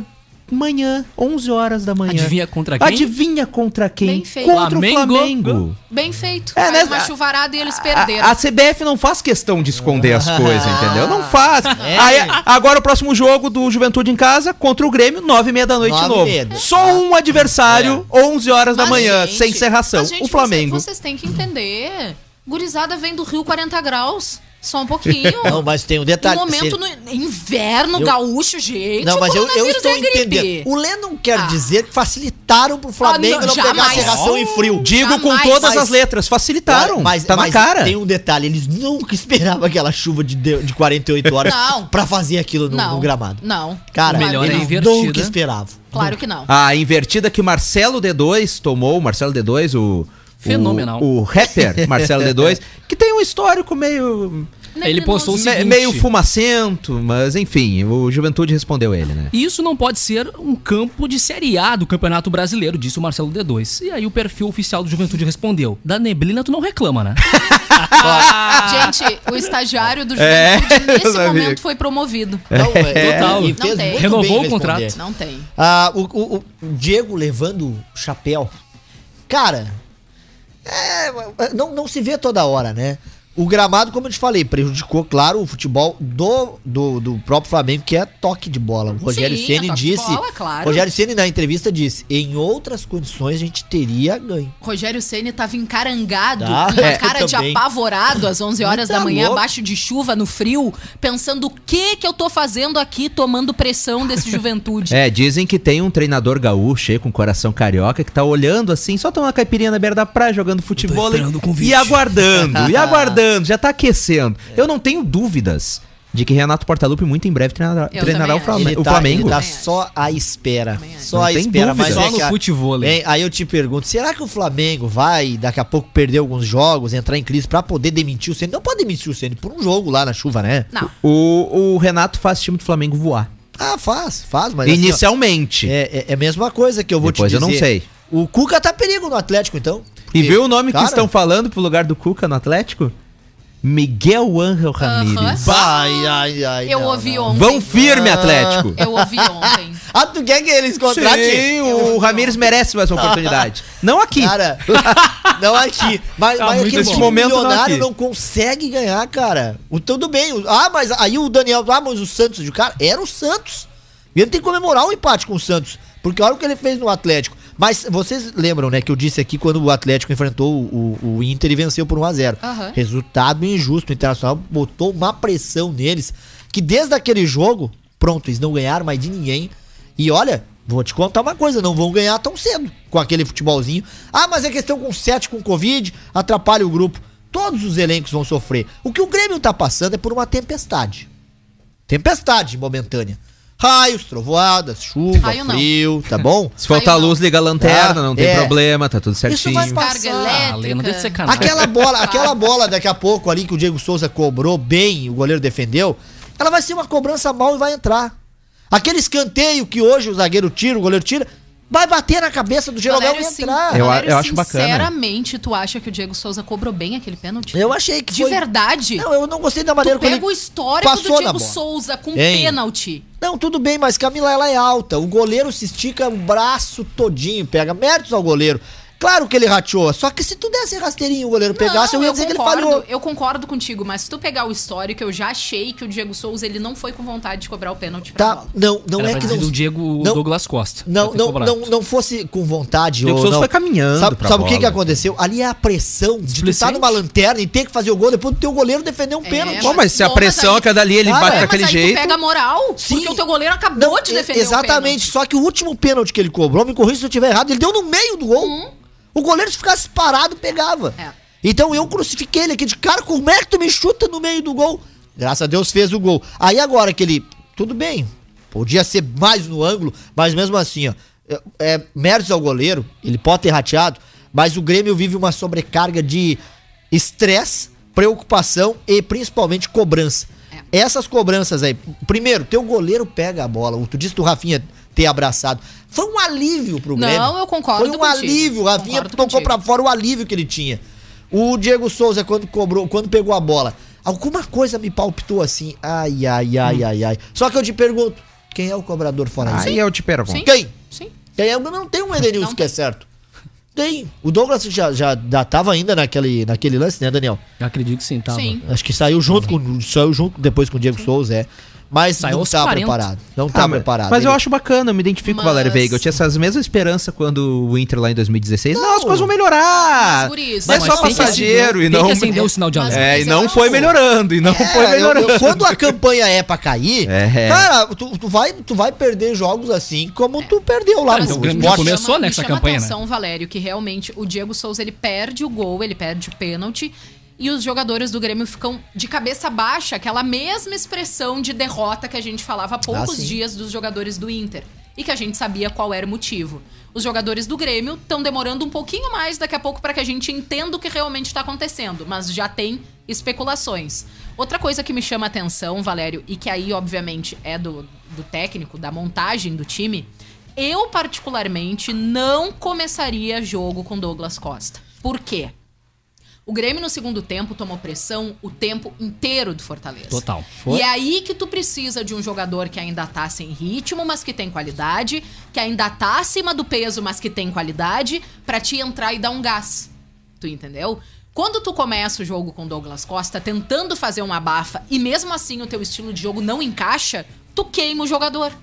[SPEAKER 3] manhã, 11 horas da manhã.
[SPEAKER 5] Adivinha contra quem?
[SPEAKER 3] Adivinha contra quem?
[SPEAKER 4] Bem feito.
[SPEAKER 3] Contra
[SPEAKER 5] Flamengo.
[SPEAKER 3] o Flamengo.
[SPEAKER 4] Bem feito.
[SPEAKER 3] É, né?
[SPEAKER 4] uma chuvarada e eles
[SPEAKER 3] A,
[SPEAKER 4] perderam.
[SPEAKER 3] a CBF não faz questão de esconder as coisas, entendeu? Não faz.
[SPEAKER 6] É.
[SPEAKER 3] Aí, agora o próximo jogo do Juventude em casa contra o Grêmio, nove e meia da noite de novo.
[SPEAKER 6] meia.
[SPEAKER 3] Só um adversário, 11 horas da
[SPEAKER 4] Mas,
[SPEAKER 3] manhã,
[SPEAKER 4] gente,
[SPEAKER 3] sem serração.
[SPEAKER 4] mas, gente,
[SPEAKER 3] o Flamengo.
[SPEAKER 4] Vocês, vocês têm que entender. Gurizada vem do Rio 40 graus. Só um pouquinho.
[SPEAKER 6] Não, mas tem um detalhe.
[SPEAKER 4] No momento,
[SPEAKER 6] se-
[SPEAKER 4] no inverno,
[SPEAKER 6] Eu-
[SPEAKER 4] gaúcho, gente.
[SPEAKER 6] Não,
[SPEAKER 4] o
[SPEAKER 6] mas eu, eu estou
[SPEAKER 4] é
[SPEAKER 6] entendendo. O Lê não quer
[SPEAKER 4] Ah.
[SPEAKER 6] dizer que facilitaram pro Flamengo
[SPEAKER 4] Ah, não,
[SPEAKER 6] não, pegar serração em frio.
[SPEAKER 3] Digo com
[SPEAKER 4] Jamais.
[SPEAKER 3] todas
[SPEAKER 6] Mas-
[SPEAKER 3] as letras, facilitaram.
[SPEAKER 6] Mas,
[SPEAKER 3] tá
[SPEAKER 6] mas
[SPEAKER 3] na cara.
[SPEAKER 6] tem um detalhe, eles nunca esperavam aquela chuva de, de de 48 horas
[SPEAKER 4] Não.
[SPEAKER 6] pra fazer aquilo no,
[SPEAKER 4] Não.
[SPEAKER 6] no gramado.
[SPEAKER 4] Não.
[SPEAKER 6] Cara,
[SPEAKER 5] melhor é
[SPEAKER 6] eles
[SPEAKER 5] invertida.
[SPEAKER 6] nunca esperavam.
[SPEAKER 4] Claro que não.
[SPEAKER 3] A invertida que o Marcelo D2 tomou, o Marcelo D2, o.
[SPEAKER 5] Fenomenal.
[SPEAKER 3] O, o rapper Marcelo D2, que tem um histórico meio.
[SPEAKER 5] Ele postou o seguinte.
[SPEAKER 3] meio fumacento, mas enfim, o Juventude respondeu ele, né?
[SPEAKER 5] Isso não pode ser um campo de Série A do Campeonato Brasileiro, disse o Marcelo D2. E aí o perfil oficial do Juventude respondeu: Da neblina tu não reclama, né?
[SPEAKER 4] Gente, o estagiário do
[SPEAKER 3] É,
[SPEAKER 4] Juventude
[SPEAKER 3] eu
[SPEAKER 4] nesse momento foi promovido.
[SPEAKER 6] Não, é,
[SPEAKER 5] Total.
[SPEAKER 4] Não tem.
[SPEAKER 5] Renovou o contrato.
[SPEAKER 4] Não tem.
[SPEAKER 6] Ah, o, o- o Diego levando o chapéu. Cara, é, não, não se vê toda hora, né? O gramado, como eu te falei, prejudicou, claro, o futebol do, do, do próprio Flamengo, que é toque de bola. O Rogério
[SPEAKER 4] Sim,
[SPEAKER 6] Ceni
[SPEAKER 4] é toque de
[SPEAKER 6] disse.
[SPEAKER 4] bola, claro.
[SPEAKER 6] Rogério Ceni na entrevista disse: em outras condições a gente teria ganho.
[SPEAKER 4] Rogério Ceni tava encarangado,
[SPEAKER 6] Tá.
[SPEAKER 4] com uma
[SPEAKER 6] É,
[SPEAKER 4] cara de apavorado às 11 horas
[SPEAKER 6] Tá
[SPEAKER 4] da manhã,
[SPEAKER 6] louco.
[SPEAKER 4] abaixo de chuva, no frio, pensando o que que eu tô fazendo aqui, tomando pressão desse juventude.
[SPEAKER 3] É, dizem que tem um treinador gaúcho aí com coração carioca que tá olhando assim, só tomando uma caipirinha na beira da praia, jogando futebol e, e aguardando, e aguardando, já tá aquecendo. Eu não tenho dúvidas de que Renato Portaluppi muito em breve treinará,
[SPEAKER 4] Eu
[SPEAKER 3] treinará o, Flamengo,
[SPEAKER 6] Ele
[SPEAKER 3] o
[SPEAKER 6] tá,
[SPEAKER 3] Flamengo.
[SPEAKER 6] ele tá só à espera. Só à espera.
[SPEAKER 3] dúvida.
[SPEAKER 6] Mas
[SPEAKER 5] Só
[SPEAKER 6] é
[SPEAKER 5] no
[SPEAKER 6] que a-
[SPEAKER 5] futevôlei.
[SPEAKER 6] Hein, aí eu te pergunto, será que o Flamengo vai daqui a pouco perder alguns jogos, entrar em crise pra poder demitir o Ceni? Não pode demitir o Ceni por um jogo lá na chuva, né?
[SPEAKER 4] Não.
[SPEAKER 3] O, o Renato faz o time do Flamengo voar.
[SPEAKER 6] Ah, faz, faz, mas assim, ó,
[SPEAKER 3] Inicialmente.
[SPEAKER 6] é, é, é a mesma coisa que eu vou
[SPEAKER 3] Depois
[SPEAKER 6] te
[SPEAKER 3] eu
[SPEAKER 6] dizer.
[SPEAKER 3] não sei.
[SPEAKER 6] O Cuca tá perigo no Atlético, então.
[SPEAKER 3] E viu o nome
[SPEAKER 6] cara,
[SPEAKER 3] que estão falando pro lugar do Cuca no Atlético? Miguel Ángel Ramírez.
[SPEAKER 6] Ai, ai, ai.
[SPEAKER 4] Eu
[SPEAKER 6] não,
[SPEAKER 4] ouvi
[SPEAKER 6] não.
[SPEAKER 4] ontem.
[SPEAKER 3] Vão firme, Atlético.
[SPEAKER 4] Eu ouvi ontem.
[SPEAKER 6] Ah, tu quer que eles contratem?
[SPEAKER 3] Sim, o Ramírez merece mais uma oportunidade. Não aqui.
[SPEAKER 6] Cara, não aqui. Mas,
[SPEAKER 5] Tá
[SPEAKER 6] mas
[SPEAKER 5] bom.
[SPEAKER 6] o
[SPEAKER 3] momento não
[SPEAKER 6] milionário
[SPEAKER 3] aqui.
[SPEAKER 6] não consegue ganhar, cara. O, tudo bem. o- ah, mas aí o Daniel. Ah, mas o Santos de cara. Era o Santos. E ele tem que comemorar o empate com o Santos. Porque olha o que ele fez no Atlético. Mas vocês lembram, né, que eu disse aqui quando o Atlético enfrentou o, o Inter e venceu por 1x0.
[SPEAKER 4] Aham.
[SPEAKER 6] Resultado injusto. O Internacional botou uma pressão neles. Que desde aquele jogo, pronto, eles não ganharam mais de ninguém. E olha, vou te contar uma coisa, não vão ganhar tão cedo com aquele futebolzinho. Ah, mas é questão com 7 com Covid, atrapalha o grupo. Todos os elencos vão sofrer. O que o Grêmio tá passando é por uma tempestade. Tempestade momentânea. Raios, trovoadas, chuva,
[SPEAKER 4] Raio não.
[SPEAKER 6] frio, tá bom?
[SPEAKER 3] Se faltar luz, liga a lanterna,
[SPEAKER 6] Tá,
[SPEAKER 3] não tem
[SPEAKER 6] é.
[SPEAKER 3] problema, tá tudo
[SPEAKER 6] Isso
[SPEAKER 3] certinho.
[SPEAKER 6] vai passar.
[SPEAKER 5] Ah, deixa de ser canalha.
[SPEAKER 6] Aquela bola, aquela bola daqui a pouco ali que o Diego Souza cobrou bem, o goleiro defendeu, ela vai ser uma cobrança mal e vai entrar. Aquele escanteio que hoje o zagueiro tira, o goleiro tira, vai bater na cabeça do Jeromel e
[SPEAKER 4] Valério, sim-
[SPEAKER 6] entrar.
[SPEAKER 3] Eu-
[SPEAKER 4] Valério,
[SPEAKER 3] eu acho bacana.
[SPEAKER 4] Sinceramente, tu acha que o Diego Souza cobrou bem aquele pênalti?
[SPEAKER 6] Eu achei que
[SPEAKER 4] De
[SPEAKER 6] foi...
[SPEAKER 4] verdade?
[SPEAKER 6] Não, eu não gostei da maneira como
[SPEAKER 4] pega o
[SPEAKER 6] ele
[SPEAKER 4] histórico do Diego. Souza com
[SPEAKER 6] Hein?
[SPEAKER 4] pênalti.
[SPEAKER 6] Não, tudo bem, mas Camila, ela é alta. O goleiro se estica o braço todinho, pega méritos ao goleiro. Claro que ele rateou, só que se tu desse rasteirinho e o goleiro pegasse, eu ia dizer que ele
[SPEAKER 4] concordo,
[SPEAKER 6] falhou.
[SPEAKER 4] Eu concordo contigo, mas se tu pegar o histórico, eu já achei que o Diego Souza ele não foi com vontade de cobrar o pênalti pra
[SPEAKER 6] Tá,
[SPEAKER 4] bola.
[SPEAKER 6] não, não
[SPEAKER 5] Era
[SPEAKER 6] é que não...
[SPEAKER 5] do Diego
[SPEAKER 6] não-
[SPEAKER 5] Douglas Costa.
[SPEAKER 6] Não, não, não, não fosse com vontade
[SPEAKER 3] Diego
[SPEAKER 6] ou
[SPEAKER 3] Souza
[SPEAKER 6] não.
[SPEAKER 3] foi caminhando
[SPEAKER 6] Sabe,
[SPEAKER 3] pra
[SPEAKER 6] sabe o que, que aconteceu? Ali é a pressão de tu estar
[SPEAKER 5] Displicente.
[SPEAKER 6] numa lanterna e ter que fazer o gol depois do teu goleiro defender um pênalti.
[SPEAKER 3] Bom, mas se a pressão
[SPEAKER 4] aí-
[SPEAKER 3] é que é dali, ele bate
[SPEAKER 6] é,
[SPEAKER 3] daquele jeito.
[SPEAKER 4] tu pega a moral,
[SPEAKER 6] Sim.
[SPEAKER 4] porque o teu goleiro acabou
[SPEAKER 6] Não,
[SPEAKER 4] de defender
[SPEAKER 6] Exatamente, só que o último pênalti que ele cobrou, me corrija se eu estiver errado, ele deu no meio do gol. O goleiro se ficasse parado, pegava.
[SPEAKER 4] É.
[SPEAKER 6] Então eu crucifiquei ele aqui de cara, como é que tu me chuta no meio do gol? Graças a Deus fez o gol. Aí agora que ele, tudo bem, podia ser mais no ângulo, mas mesmo assim, ó, é, é méritos ao goleiro, ele pode ter rateado, mas o Grêmio vive uma sobrecarga de estresse, preocupação e principalmente cobrança.
[SPEAKER 4] É.
[SPEAKER 6] Essas cobranças aí, primeiro, teu goleiro pega a bola, tu disse do Rafinha ter abraçado. Foi um alívio pro
[SPEAKER 4] Não,
[SPEAKER 6] Grêmio.
[SPEAKER 4] eu concordo
[SPEAKER 6] Foi um
[SPEAKER 4] contigo.
[SPEAKER 6] alívio, o Rafinha tocou
[SPEAKER 4] contigo.
[SPEAKER 6] pra fora o alívio que ele tinha. O Diego Souza, quando cobrou, quando pegou a bola, alguma coisa me palpitou assim. Ai, ai, ai,
[SPEAKER 4] Hum.
[SPEAKER 6] ai, ai. Só que eu te pergunto, quem é o cobrador fora?
[SPEAKER 3] Aí eu te pergunto.
[SPEAKER 4] Sim.
[SPEAKER 6] Quem?
[SPEAKER 4] Sim.
[SPEAKER 6] Quem é? Não tem um Edenilson
[SPEAKER 4] Não
[SPEAKER 6] que é certo. Tem. O Douglas já, já, já tava ainda naquele, naquele lance, né, Daniel?
[SPEAKER 5] Eu acredito que sim, tava.
[SPEAKER 4] Sim.
[SPEAKER 6] Acho que saiu junto com. Saiu junto depois com o Diego Souza, é. Mas
[SPEAKER 5] Saiu
[SPEAKER 6] não tá
[SPEAKER 5] 40.
[SPEAKER 6] preparado. Não tá
[SPEAKER 3] Ah, mas-
[SPEAKER 6] preparado.
[SPEAKER 3] Mas eu
[SPEAKER 6] Ele-
[SPEAKER 3] acho bacana, eu me identifico com o
[SPEAKER 4] Mas-
[SPEAKER 3] Valério Veiga. Eu tinha essas mesmas esperanças quando o Inter lá em 2016. Não,
[SPEAKER 6] Não.
[SPEAKER 3] as coisas vão melhorar.
[SPEAKER 4] Mas,
[SPEAKER 3] é
[SPEAKER 4] mas
[SPEAKER 3] só
[SPEAKER 4] tem que
[SPEAKER 3] passageiro e
[SPEAKER 5] tem
[SPEAKER 3] não.
[SPEAKER 5] que acender o sinal de
[SPEAKER 4] Mas-
[SPEAKER 5] alerta.
[SPEAKER 3] É, e
[SPEAKER 4] Mas
[SPEAKER 3] não
[SPEAKER 4] eu
[SPEAKER 3] foi melhorando, e não
[SPEAKER 6] É,
[SPEAKER 3] foi
[SPEAKER 6] eu-
[SPEAKER 3] melhorando.
[SPEAKER 6] eu- quando a campanha é pra cair,
[SPEAKER 3] É.
[SPEAKER 6] cara, tu, tu vai, tu vai perder jogos assim como tu perdeu lá
[SPEAKER 5] Cara,
[SPEAKER 6] no esporte.
[SPEAKER 5] começou nessa campanha, né?
[SPEAKER 4] atenção, Valério, que realmente o Diego Souza ele perde o gol, ele perde o pênalti. E os jogadores do Grêmio ficam de cabeça baixa, aquela mesma expressão de derrota que a gente falava há poucos
[SPEAKER 6] sim.
[SPEAKER 4] dias dos jogadores do Inter. E que a gente sabia qual era o motivo. Os jogadores do Grêmio estão demorando um pouquinho mais daqui a pouco para que a gente entenda o que realmente está acontecendo, mas já tem especulações. Outra coisa que me chama a atenção, Valério, e que aí, obviamente, é do, do técnico, da montagem do time, eu, particularmente, não começaria jogo com Douglas Costa. Por quê? O Grêmio no segundo tempo tomou pressão o tempo inteiro do Fortaleza.
[SPEAKER 5] Total.
[SPEAKER 4] E é aí que tu precisa de um jogador que ainda tá sem ritmo, mas que tem qualidade, que ainda tá acima do peso, mas que tem qualidade, pra te entrar e dar um gás. Tu entendeu? Quando tu começa o jogo com Douglas Costa tentando fazer uma bafa e mesmo assim o teu estilo de jogo não encaixa, tu queima o jogador.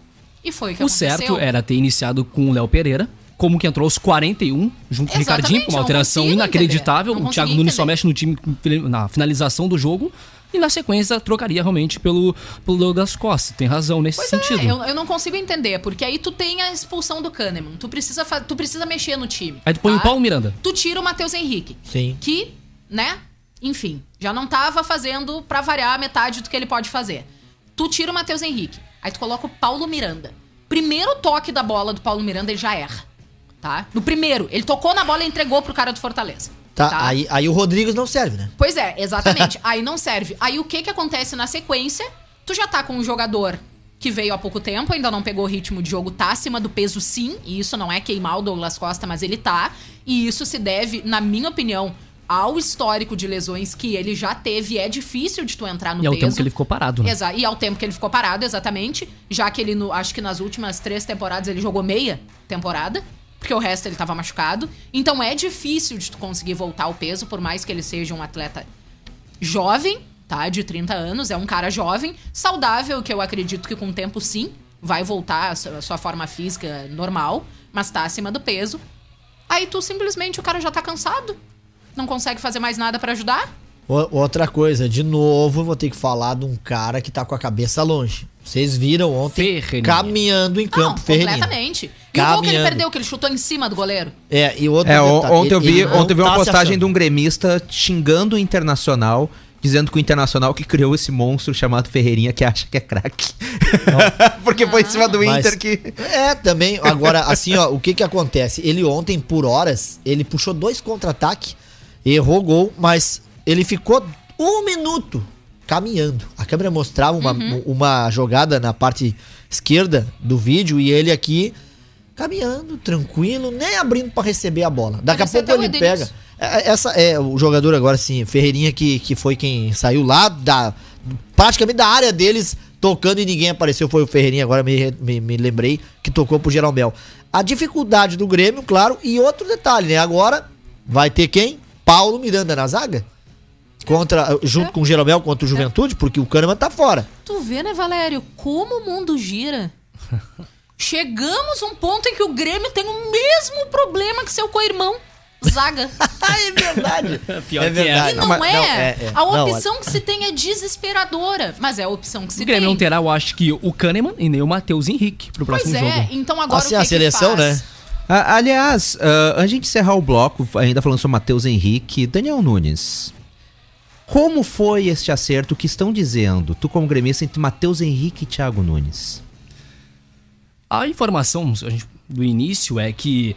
[SPEAKER 4] E foi o que
[SPEAKER 5] O
[SPEAKER 4] aconteceu.
[SPEAKER 5] certo era ter iniciado com o Léo Pereira, como que entrou aos 41, junto com o Ricardinho, com uma
[SPEAKER 4] não
[SPEAKER 5] alteração inacreditável. O Thiago
[SPEAKER 4] consegui
[SPEAKER 5] Nunes só mexe no time na finalização do jogo. E na sequência trocaria realmente pelo, pelo Douglas Costa. Tem razão nesse
[SPEAKER 4] Pois
[SPEAKER 5] sentido.
[SPEAKER 4] é, eu, eu não consigo entender, porque aí tu tem a expulsão do Kahneman, tu precisa, tu precisa mexer no time.
[SPEAKER 5] Aí tu põe
[SPEAKER 4] tá?
[SPEAKER 5] o Paulo Miranda.
[SPEAKER 4] Tu tira o Matheus Henrique.
[SPEAKER 6] Sim.
[SPEAKER 4] Que, né, enfim, já não tava fazendo pra variar a metade do que ele pode fazer. Tu tira o Matheus Henrique, aí tu coloca o Paulo Miranda. Primeiro toque da bola do Paulo Miranda, ele já erra, tá? No primeiro, ele tocou na bola e entregou pro cara do Fortaleza.
[SPEAKER 6] Tá, Aí, aí o Rodrigues não serve, né?
[SPEAKER 4] Pois é, exatamente. aí não serve. Aí o que que acontece na sequência? Tu já tá com um jogador que veio há pouco tempo, ainda não pegou o ritmo de jogo, tá acima do peso sim, e isso não é queimar o Douglas Costa, mas ele tá. E isso se deve, na minha opinião, ao histórico de lesões que ele já teve. É difícil de tu entrar no
[SPEAKER 5] E ao
[SPEAKER 4] peso.
[SPEAKER 5] tempo que ele ficou parado, né?
[SPEAKER 4] Exa e ao tempo que ele ficou parado, exatamente. Já que ele, no- acho que nas últimas três temporadas, ele jogou meia temporada. Porque o resto ele tava machucado. Então é difícil de tu conseguir voltar ao peso, por mais que ele seja um atleta jovem, tá? De 30 anos. É um cara jovem, saudável, que eu acredito que com o tempo sim vai voltar à sua, sua forma física normal, mas tá acima do peso. Aí tu simplesmente, o cara já tá cansado. Não consegue fazer mais nada pra ajudar.
[SPEAKER 6] Outra coisa, de novo, vou ter que falar de um cara que tá com a cabeça longe. Vocês viram ontem
[SPEAKER 5] Ferreirinha.
[SPEAKER 6] caminhando em
[SPEAKER 4] Não,
[SPEAKER 6] campo, Ferreirinha.
[SPEAKER 4] completamente. E o gol que ele perdeu, que ele chutou em cima do goleiro.
[SPEAKER 6] É, e outro
[SPEAKER 3] É, o-
[SPEAKER 6] detalhe,
[SPEAKER 3] ontem eu vi,
[SPEAKER 6] não
[SPEAKER 3] ontem eu vi uma
[SPEAKER 6] tá
[SPEAKER 3] postagem de um gremista xingando o Internacional, dizendo que o Internacional que criou esse monstro chamado Ferreirinha que acha que é craque. Porque foi em cima do
[SPEAKER 6] Mas-
[SPEAKER 3] Inter que.
[SPEAKER 6] É, também. Agora, assim, ó, o que que acontece? Ele ontem, por horas, ele puxou dois contra-ataque, errou gol, mas ele ficou um minuto caminhando. A câmera mostrava uma,
[SPEAKER 4] Uhum.
[SPEAKER 6] uma jogada na parte esquerda do vídeo e ele aqui caminhando, tranquilo, nem abrindo pra receber a bola. Daqui
[SPEAKER 4] Pode
[SPEAKER 6] a pouco
[SPEAKER 4] o
[SPEAKER 6] ele pega.
[SPEAKER 4] Edenilson.
[SPEAKER 6] É, Essa é o jogador agora, assim, Ferreirinha, que, que foi quem saiu lá da. praticamente da área deles tocando e ninguém apareceu. Foi o Ferreirinha, agora me, me, me lembrei, que tocou pro Jeromel. A dificuldade do Grêmio, claro, e outro detalhe, né? Agora vai ter quem? Paulo Miranda na zaga? Contra, junto com o Jeromel contra o Juventude, porque o Kahneman tá fora.
[SPEAKER 4] Tu vê, né, Valério, como o mundo gira. Chegamos a um ponto em que o Grêmio tem o mesmo problema que seu co-irmão, Zaga.
[SPEAKER 6] é verdade.
[SPEAKER 5] Pior
[SPEAKER 6] é
[SPEAKER 5] que é.
[SPEAKER 6] verdade.
[SPEAKER 4] E não,
[SPEAKER 6] mas-
[SPEAKER 4] é. A
[SPEAKER 6] Não,
[SPEAKER 4] opção que se tem é desesperadora. Mas é a opção que se
[SPEAKER 5] O Grêmio
[SPEAKER 4] tem.
[SPEAKER 5] não terá, eu acho que o Kahneman e nem o Matheus Henrique pro
[SPEAKER 4] Pois
[SPEAKER 5] próximo
[SPEAKER 4] é,
[SPEAKER 5] jogo.
[SPEAKER 4] então agora
[SPEAKER 6] Assim,
[SPEAKER 4] o que
[SPEAKER 6] a seleção,
[SPEAKER 4] que faz?
[SPEAKER 6] né?
[SPEAKER 3] Ah, aliás, ah, antes de encerrar o bloco, ainda falando sobre Matheus Henrique, Daniel Nunes. Como foi este acerto que estão dizendo, tu como gremista, entre Matheus Henrique e Thiago Nunes?
[SPEAKER 5] A informação a gente, do início é que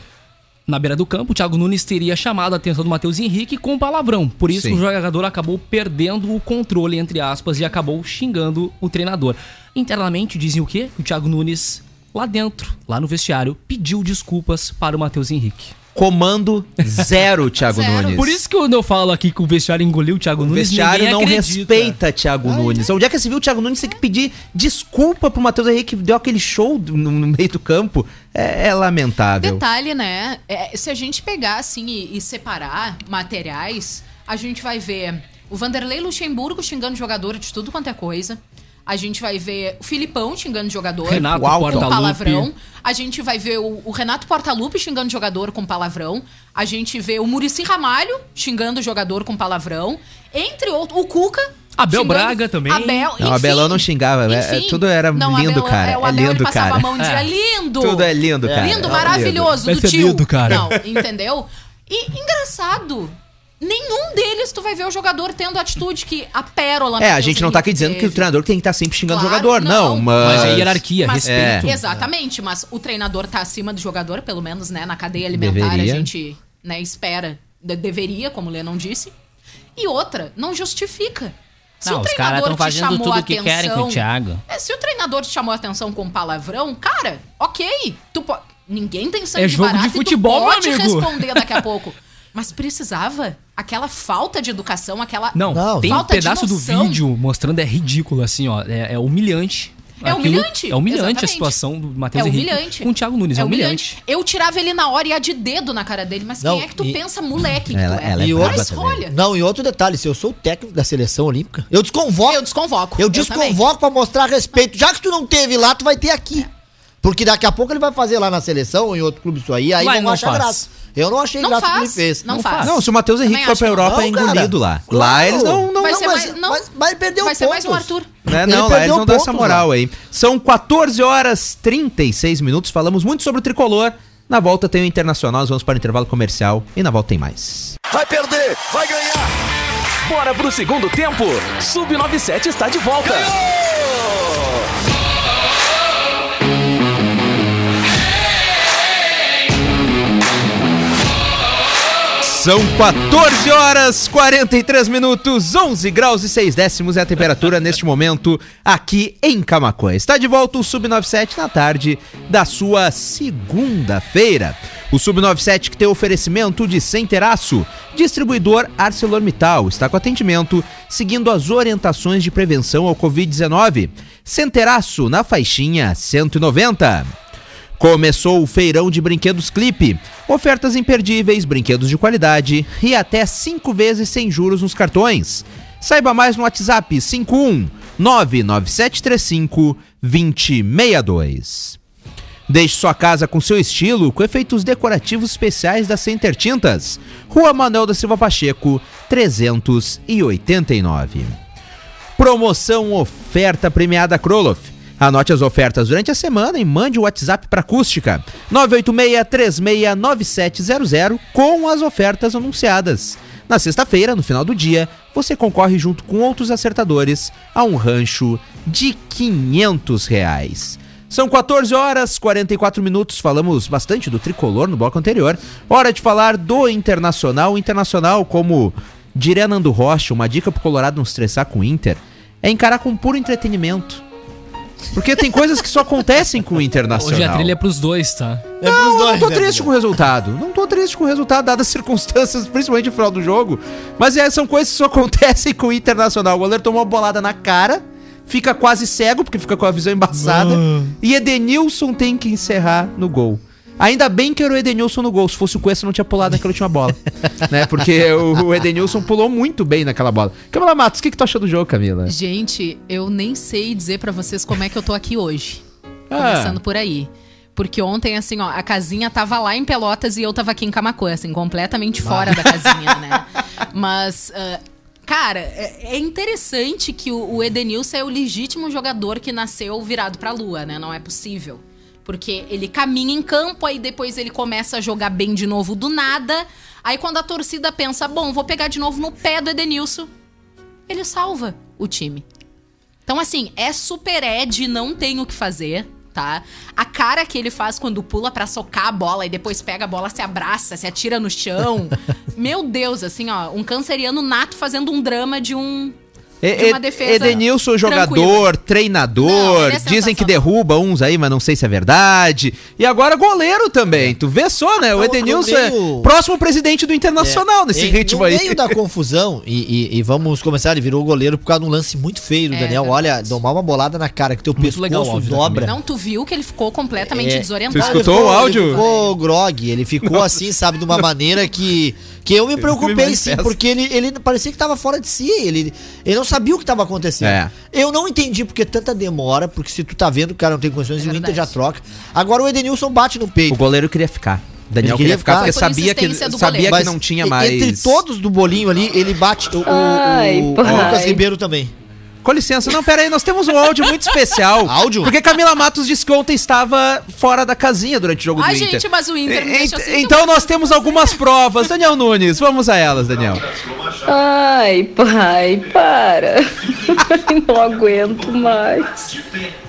[SPEAKER 5] na beira do campo, o Thiago Nunes teria chamado a atenção do Matheus Henrique com palavrão. Por isso,
[SPEAKER 3] Sim.
[SPEAKER 5] o jogador acabou perdendo o controle, entre aspas, e acabou xingando o treinador. Internamente, dizem o quê? Que o Thiago Nunes, lá dentro, lá no vestiário, pediu desculpas para o Matheus Henrique.
[SPEAKER 3] Comando zero, Thiago
[SPEAKER 4] Zero.
[SPEAKER 3] Nunes.
[SPEAKER 5] Por isso que quando eu falo aqui que o vestiário engoliu o Thiago
[SPEAKER 3] o
[SPEAKER 5] Nunes,
[SPEAKER 3] vestiário não
[SPEAKER 5] acredita.
[SPEAKER 3] respeita Thiago Nunes. Onde é que você viu o Thiago Nunes ter que pedir desculpa pro Matheus Henrique que deu aquele show no, no meio do campo? É, é lamentável.
[SPEAKER 4] Detalhe, né? É, se a gente pegar assim e, e separar materiais, a gente vai ver o Vanderlei Luxemburgo xingando jogador de tudo quanto é coisa. A gente vai ver o Filipão xingando jogador
[SPEAKER 5] Renato
[SPEAKER 3] Uau,
[SPEAKER 4] com
[SPEAKER 5] Portaluppi.
[SPEAKER 4] palavrão. A gente vai ver o, o Renato Portaluppi xingando jogador com palavrão. A gente vê o Murici Ramalho xingando jogador com palavrão. Entre outros, o Cuca.
[SPEAKER 5] Abel
[SPEAKER 4] xingando-
[SPEAKER 5] Braga também.
[SPEAKER 4] Abel,
[SPEAKER 3] Não, o Abelão não xingava, é- é- tudo era lindo,
[SPEAKER 4] Abel-
[SPEAKER 3] cara,
[SPEAKER 4] É, o
[SPEAKER 3] é
[SPEAKER 4] Abel,
[SPEAKER 3] lindo,
[SPEAKER 4] ele passava
[SPEAKER 3] cara.
[SPEAKER 4] a mão e dizia, lindo.
[SPEAKER 3] Tudo é lindo, cara.
[SPEAKER 4] Lindo,
[SPEAKER 3] É
[SPEAKER 4] maravilhoso,
[SPEAKER 5] Vai
[SPEAKER 4] do tio.
[SPEAKER 5] lindo, cara.
[SPEAKER 4] Não, entendeu? E engraçado, nenhum deles tu vai ver o jogador tendo a atitude que a pérola
[SPEAKER 3] É, a gente não tá aqui dizendo que o treinador tem que estar sempre xingando o
[SPEAKER 4] Claro,
[SPEAKER 3] jogador, não,
[SPEAKER 4] não.
[SPEAKER 3] mas...
[SPEAKER 5] Mas é hierarquia,
[SPEAKER 4] Mas-
[SPEAKER 5] respeito.
[SPEAKER 4] Exatamente, mas o treinador tá acima do jogador, pelo menos, né? Na cadeia alimentar
[SPEAKER 3] Deveria.
[SPEAKER 4] a gente né, espera, de- deveria, como o Lennon disse. E outra, não justifica. Se
[SPEAKER 8] Não,
[SPEAKER 4] o
[SPEAKER 8] os
[SPEAKER 4] treinador
[SPEAKER 8] estão
[SPEAKER 4] te
[SPEAKER 8] fazendo
[SPEAKER 4] chamou
[SPEAKER 8] tudo
[SPEAKER 4] a
[SPEAKER 8] o que querem com o
[SPEAKER 4] atenção-
[SPEAKER 8] Thiago.
[SPEAKER 4] É, se o treinador te chamou a atenção com palavrão, cara, ok. Tu po- Ninguém tem sangue
[SPEAKER 5] É jogo de
[SPEAKER 4] barato e
[SPEAKER 5] futebol,
[SPEAKER 4] tu pode
[SPEAKER 5] meu amigo.
[SPEAKER 4] responder daqui a pouco. Mas precisava? Aquela falta de educação, aquela...
[SPEAKER 5] Não,
[SPEAKER 6] Não,
[SPEAKER 5] tem um pedaço do vídeo mostrando, é ridículo, assim, ó. É, é humilhante.
[SPEAKER 4] É humilhante,
[SPEAKER 5] É humilhante a
[SPEAKER 4] exatamente.
[SPEAKER 5] situação do
[SPEAKER 4] É
[SPEAKER 5] Matheus Henrique
[SPEAKER 4] humilhante.
[SPEAKER 5] com o Thiago Nunes. É,
[SPEAKER 4] É
[SPEAKER 5] humilhante.
[SPEAKER 4] humilhante. Eu tirava ele na hora e ia de dedo na cara dele. Mas
[SPEAKER 6] Não,
[SPEAKER 4] quem é que tu
[SPEAKER 6] e-
[SPEAKER 4] pensa, moleque, que
[SPEAKER 3] Ela-
[SPEAKER 4] tu é?
[SPEAKER 3] ela é
[SPEAKER 6] E outra- Não, e outro detalhe, se eu sou o técnico da seleção olímpica, eu desconvoco.
[SPEAKER 4] eu desconvoco.
[SPEAKER 6] Eu
[SPEAKER 4] também.
[SPEAKER 6] desconvoco pra mostrar respeito. Já que tu não teve lá, tu vai ter aqui. Porque daqui a pouco ele vai fazer lá na seleção ou em outro clube isso aí, aí não,
[SPEAKER 5] ele não
[SPEAKER 6] acha
[SPEAKER 5] faz.
[SPEAKER 6] graça. Eu não achei
[SPEAKER 4] Não
[SPEAKER 6] graça o que ele
[SPEAKER 4] faz,
[SPEAKER 6] fez.
[SPEAKER 4] não faz.
[SPEAKER 3] Não, se o Matheus Henrique for pra Europa, é
[SPEAKER 6] Não, cara.
[SPEAKER 3] engolido lá. Lá eles não... não
[SPEAKER 4] Vai
[SPEAKER 6] Não,
[SPEAKER 4] ser
[SPEAKER 6] mas,
[SPEAKER 4] mais- não.
[SPEAKER 6] mas, mas ele perdeu
[SPEAKER 4] Vai ser mais um
[SPEAKER 6] pontos.
[SPEAKER 4] Arthur.
[SPEAKER 3] Né?
[SPEAKER 6] Ele
[SPEAKER 3] Não, lá eles não dão essa
[SPEAKER 6] pontos,
[SPEAKER 3] moral aí. São 14 horas 36 minutos. Falamos muito sobre o tricolor. Na volta tem o Internacional. Nós vamos para o intervalo comercial. E na volta tem mais.
[SPEAKER 1] Vai perder, vai ganhar. Bora pro segundo tempo. Sub-97 está de volta.
[SPEAKER 3] São 14 horas 43 minutos, 11 graus e 6 décimos é a temperatura neste momento aqui em Camacuã. Está de volta o Sub-97 na tarde da sua segunda-feira. O Sub-97 que tem oferecimento de Centeraço, distribuidor ArcelorMittal, está com atendimento seguindo as orientações de prevenção ao Covid-19. Centeraço na faixinha 190. Começou o feirão de brinquedos Clipe. Ofertas imperdíveis, brinquedos de qualidade e até 5 vezes sem juros nos cartões. Saiba mais no WhatsApp 51 99735 2062. Deixe sua casa com seu estilo com efeitos decorativos especiais da Center Tintas. Rua Manuel da Silva Pacheco, 389. Promoção oferta premiada Kroloff. Anote as ofertas durante a semana e mande o WhatsApp para Acústica 986-369700 com as ofertas anunciadas. Na sexta-feira, no final do dia, você concorre junto com outros acertadores a um rancho de 500 reais. São 14 horas 44 minutos. Falamos bastante do tricolor no bloco anterior. Hora de falar do Internacional. Internacional, como diria Nando Rocha, uma dica pro Colorado não estressar com o Inter, é encarar com puro entretenimento. Porque tem coisas que só acontecem com o Internacional.
[SPEAKER 5] Hoje a trilha é pros dois, tá?
[SPEAKER 6] É
[SPEAKER 3] Não,
[SPEAKER 6] pros
[SPEAKER 3] eu não
[SPEAKER 6] dois,
[SPEAKER 3] tô
[SPEAKER 6] né,
[SPEAKER 3] triste com o resultado. Não tô triste com o resultado, dadas as circunstâncias, principalmente no final do jogo. Mas é, são coisas que só acontecem com o Internacional. O goleiro tomou uma bolada na cara, fica quase cego, porque fica com a visão embaçada. E Edenilson tem que encerrar no gol. Ainda bem que era o Edenilson no gol. Se fosse o Cuesta, não tinha pulado naquela última bola. né? Porque o, Edenilson pulou muito bem naquela bola. Camila Matos, o que, que tu achou do jogo, Camila?
[SPEAKER 4] Gente, eu nem sei dizer pra vocês como é que eu tô aqui hoje.
[SPEAKER 3] Ah.
[SPEAKER 4] Começando por aí. Porque ontem, assim, ó, a casinha tava lá em Pelotas e eu tava aqui em Camacuã, assim, completamente fora da casinha, né? Mas, ah, cara, é é interessante que o, o Edenilson é o legítimo jogador que nasceu virado pra lua, né? Não é possível. Porque ele caminha em campo, aí depois ele começa a jogar bem de novo do nada. Aí quando a torcida pensa, bom, vou pegar de novo no pé do Edenilson, ele salva o time. Então, assim, é super Ed, não tem o que fazer, tá? A cara que ele faz quando pula pra socar a bola e depois pega a bola, se abraça, se atira no chão. Meu Deus, assim, ó, um canceriano nato fazendo um drama de um.
[SPEAKER 3] E-
[SPEAKER 4] de uma
[SPEAKER 3] E-
[SPEAKER 4] defesa
[SPEAKER 3] Edenilson, jogador,
[SPEAKER 4] tranquila.
[SPEAKER 3] treinador,
[SPEAKER 4] Não, é
[SPEAKER 3] dizem que derruba uns aí, mas não sei se é verdade. E agora goleiro também. Tu vê só, né? O
[SPEAKER 6] No- no
[SPEAKER 3] Edenilson
[SPEAKER 6] meio-
[SPEAKER 3] é próximo presidente do Internacional nesse
[SPEAKER 6] Em-
[SPEAKER 3] ritmo
[SPEAKER 6] no
[SPEAKER 3] aí.
[SPEAKER 6] meio da confusão, e, e- e vamos começar, ele virou goleiro por causa de um lance muito feio do
[SPEAKER 4] É,
[SPEAKER 6] Daniel. Olha, tomar uma bolada na cara que teu
[SPEAKER 5] Muito
[SPEAKER 6] pescoço
[SPEAKER 5] legal o áudio da
[SPEAKER 6] dobra.
[SPEAKER 4] Não, tu viu que ele ficou completamente
[SPEAKER 6] É.
[SPEAKER 4] desorientado.
[SPEAKER 3] Tu escutou
[SPEAKER 6] Ele
[SPEAKER 3] o áudio?
[SPEAKER 6] Ele ficou grog, ele ficou assim, sabe, de uma maneira que, que eu me preocupei sim, porque ele, ele parecia que tava fora de si, ele, ele não sabia o que tava acontecendo.
[SPEAKER 3] É.
[SPEAKER 6] Eu não entendi porque tanta demora, porque se tu tá vendo que o cara não tem condições,
[SPEAKER 4] É
[SPEAKER 6] o Inter já troca. Agora o Edenilson bate no peito.
[SPEAKER 3] O goleiro queria ficar. Daniel
[SPEAKER 6] Ele
[SPEAKER 3] queria,
[SPEAKER 6] queria
[SPEAKER 3] ficar porque sabia que, sabia que não tinha mais.
[SPEAKER 6] Entre todos do bolinho ali, ele bate o, o-
[SPEAKER 8] Ai,
[SPEAKER 6] o- o
[SPEAKER 8] pai.
[SPEAKER 6] Lucas Ribeiro também.
[SPEAKER 3] Com licença, não, pera aí, nós temos um áudio muito especial.
[SPEAKER 6] Áudio?
[SPEAKER 3] Porque Camila Matos disse que ontem estava fora da casinha durante o jogo
[SPEAKER 4] Ai,
[SPEAKER 3] do Inter.
[SPEAKER 4] gente, mas o Inter me
[SPEAKER 3] E-
[SPEAKER 4] deixa
[SPEAKER 3] ent-
[SPEAKER 4] assim,
[SPEAKER 3] Então nós temos algumas provas. Daniel Nunes, vamos a elas, Daniel.
[SPEAKER 8] Ai, pai, para. Não aguento mais.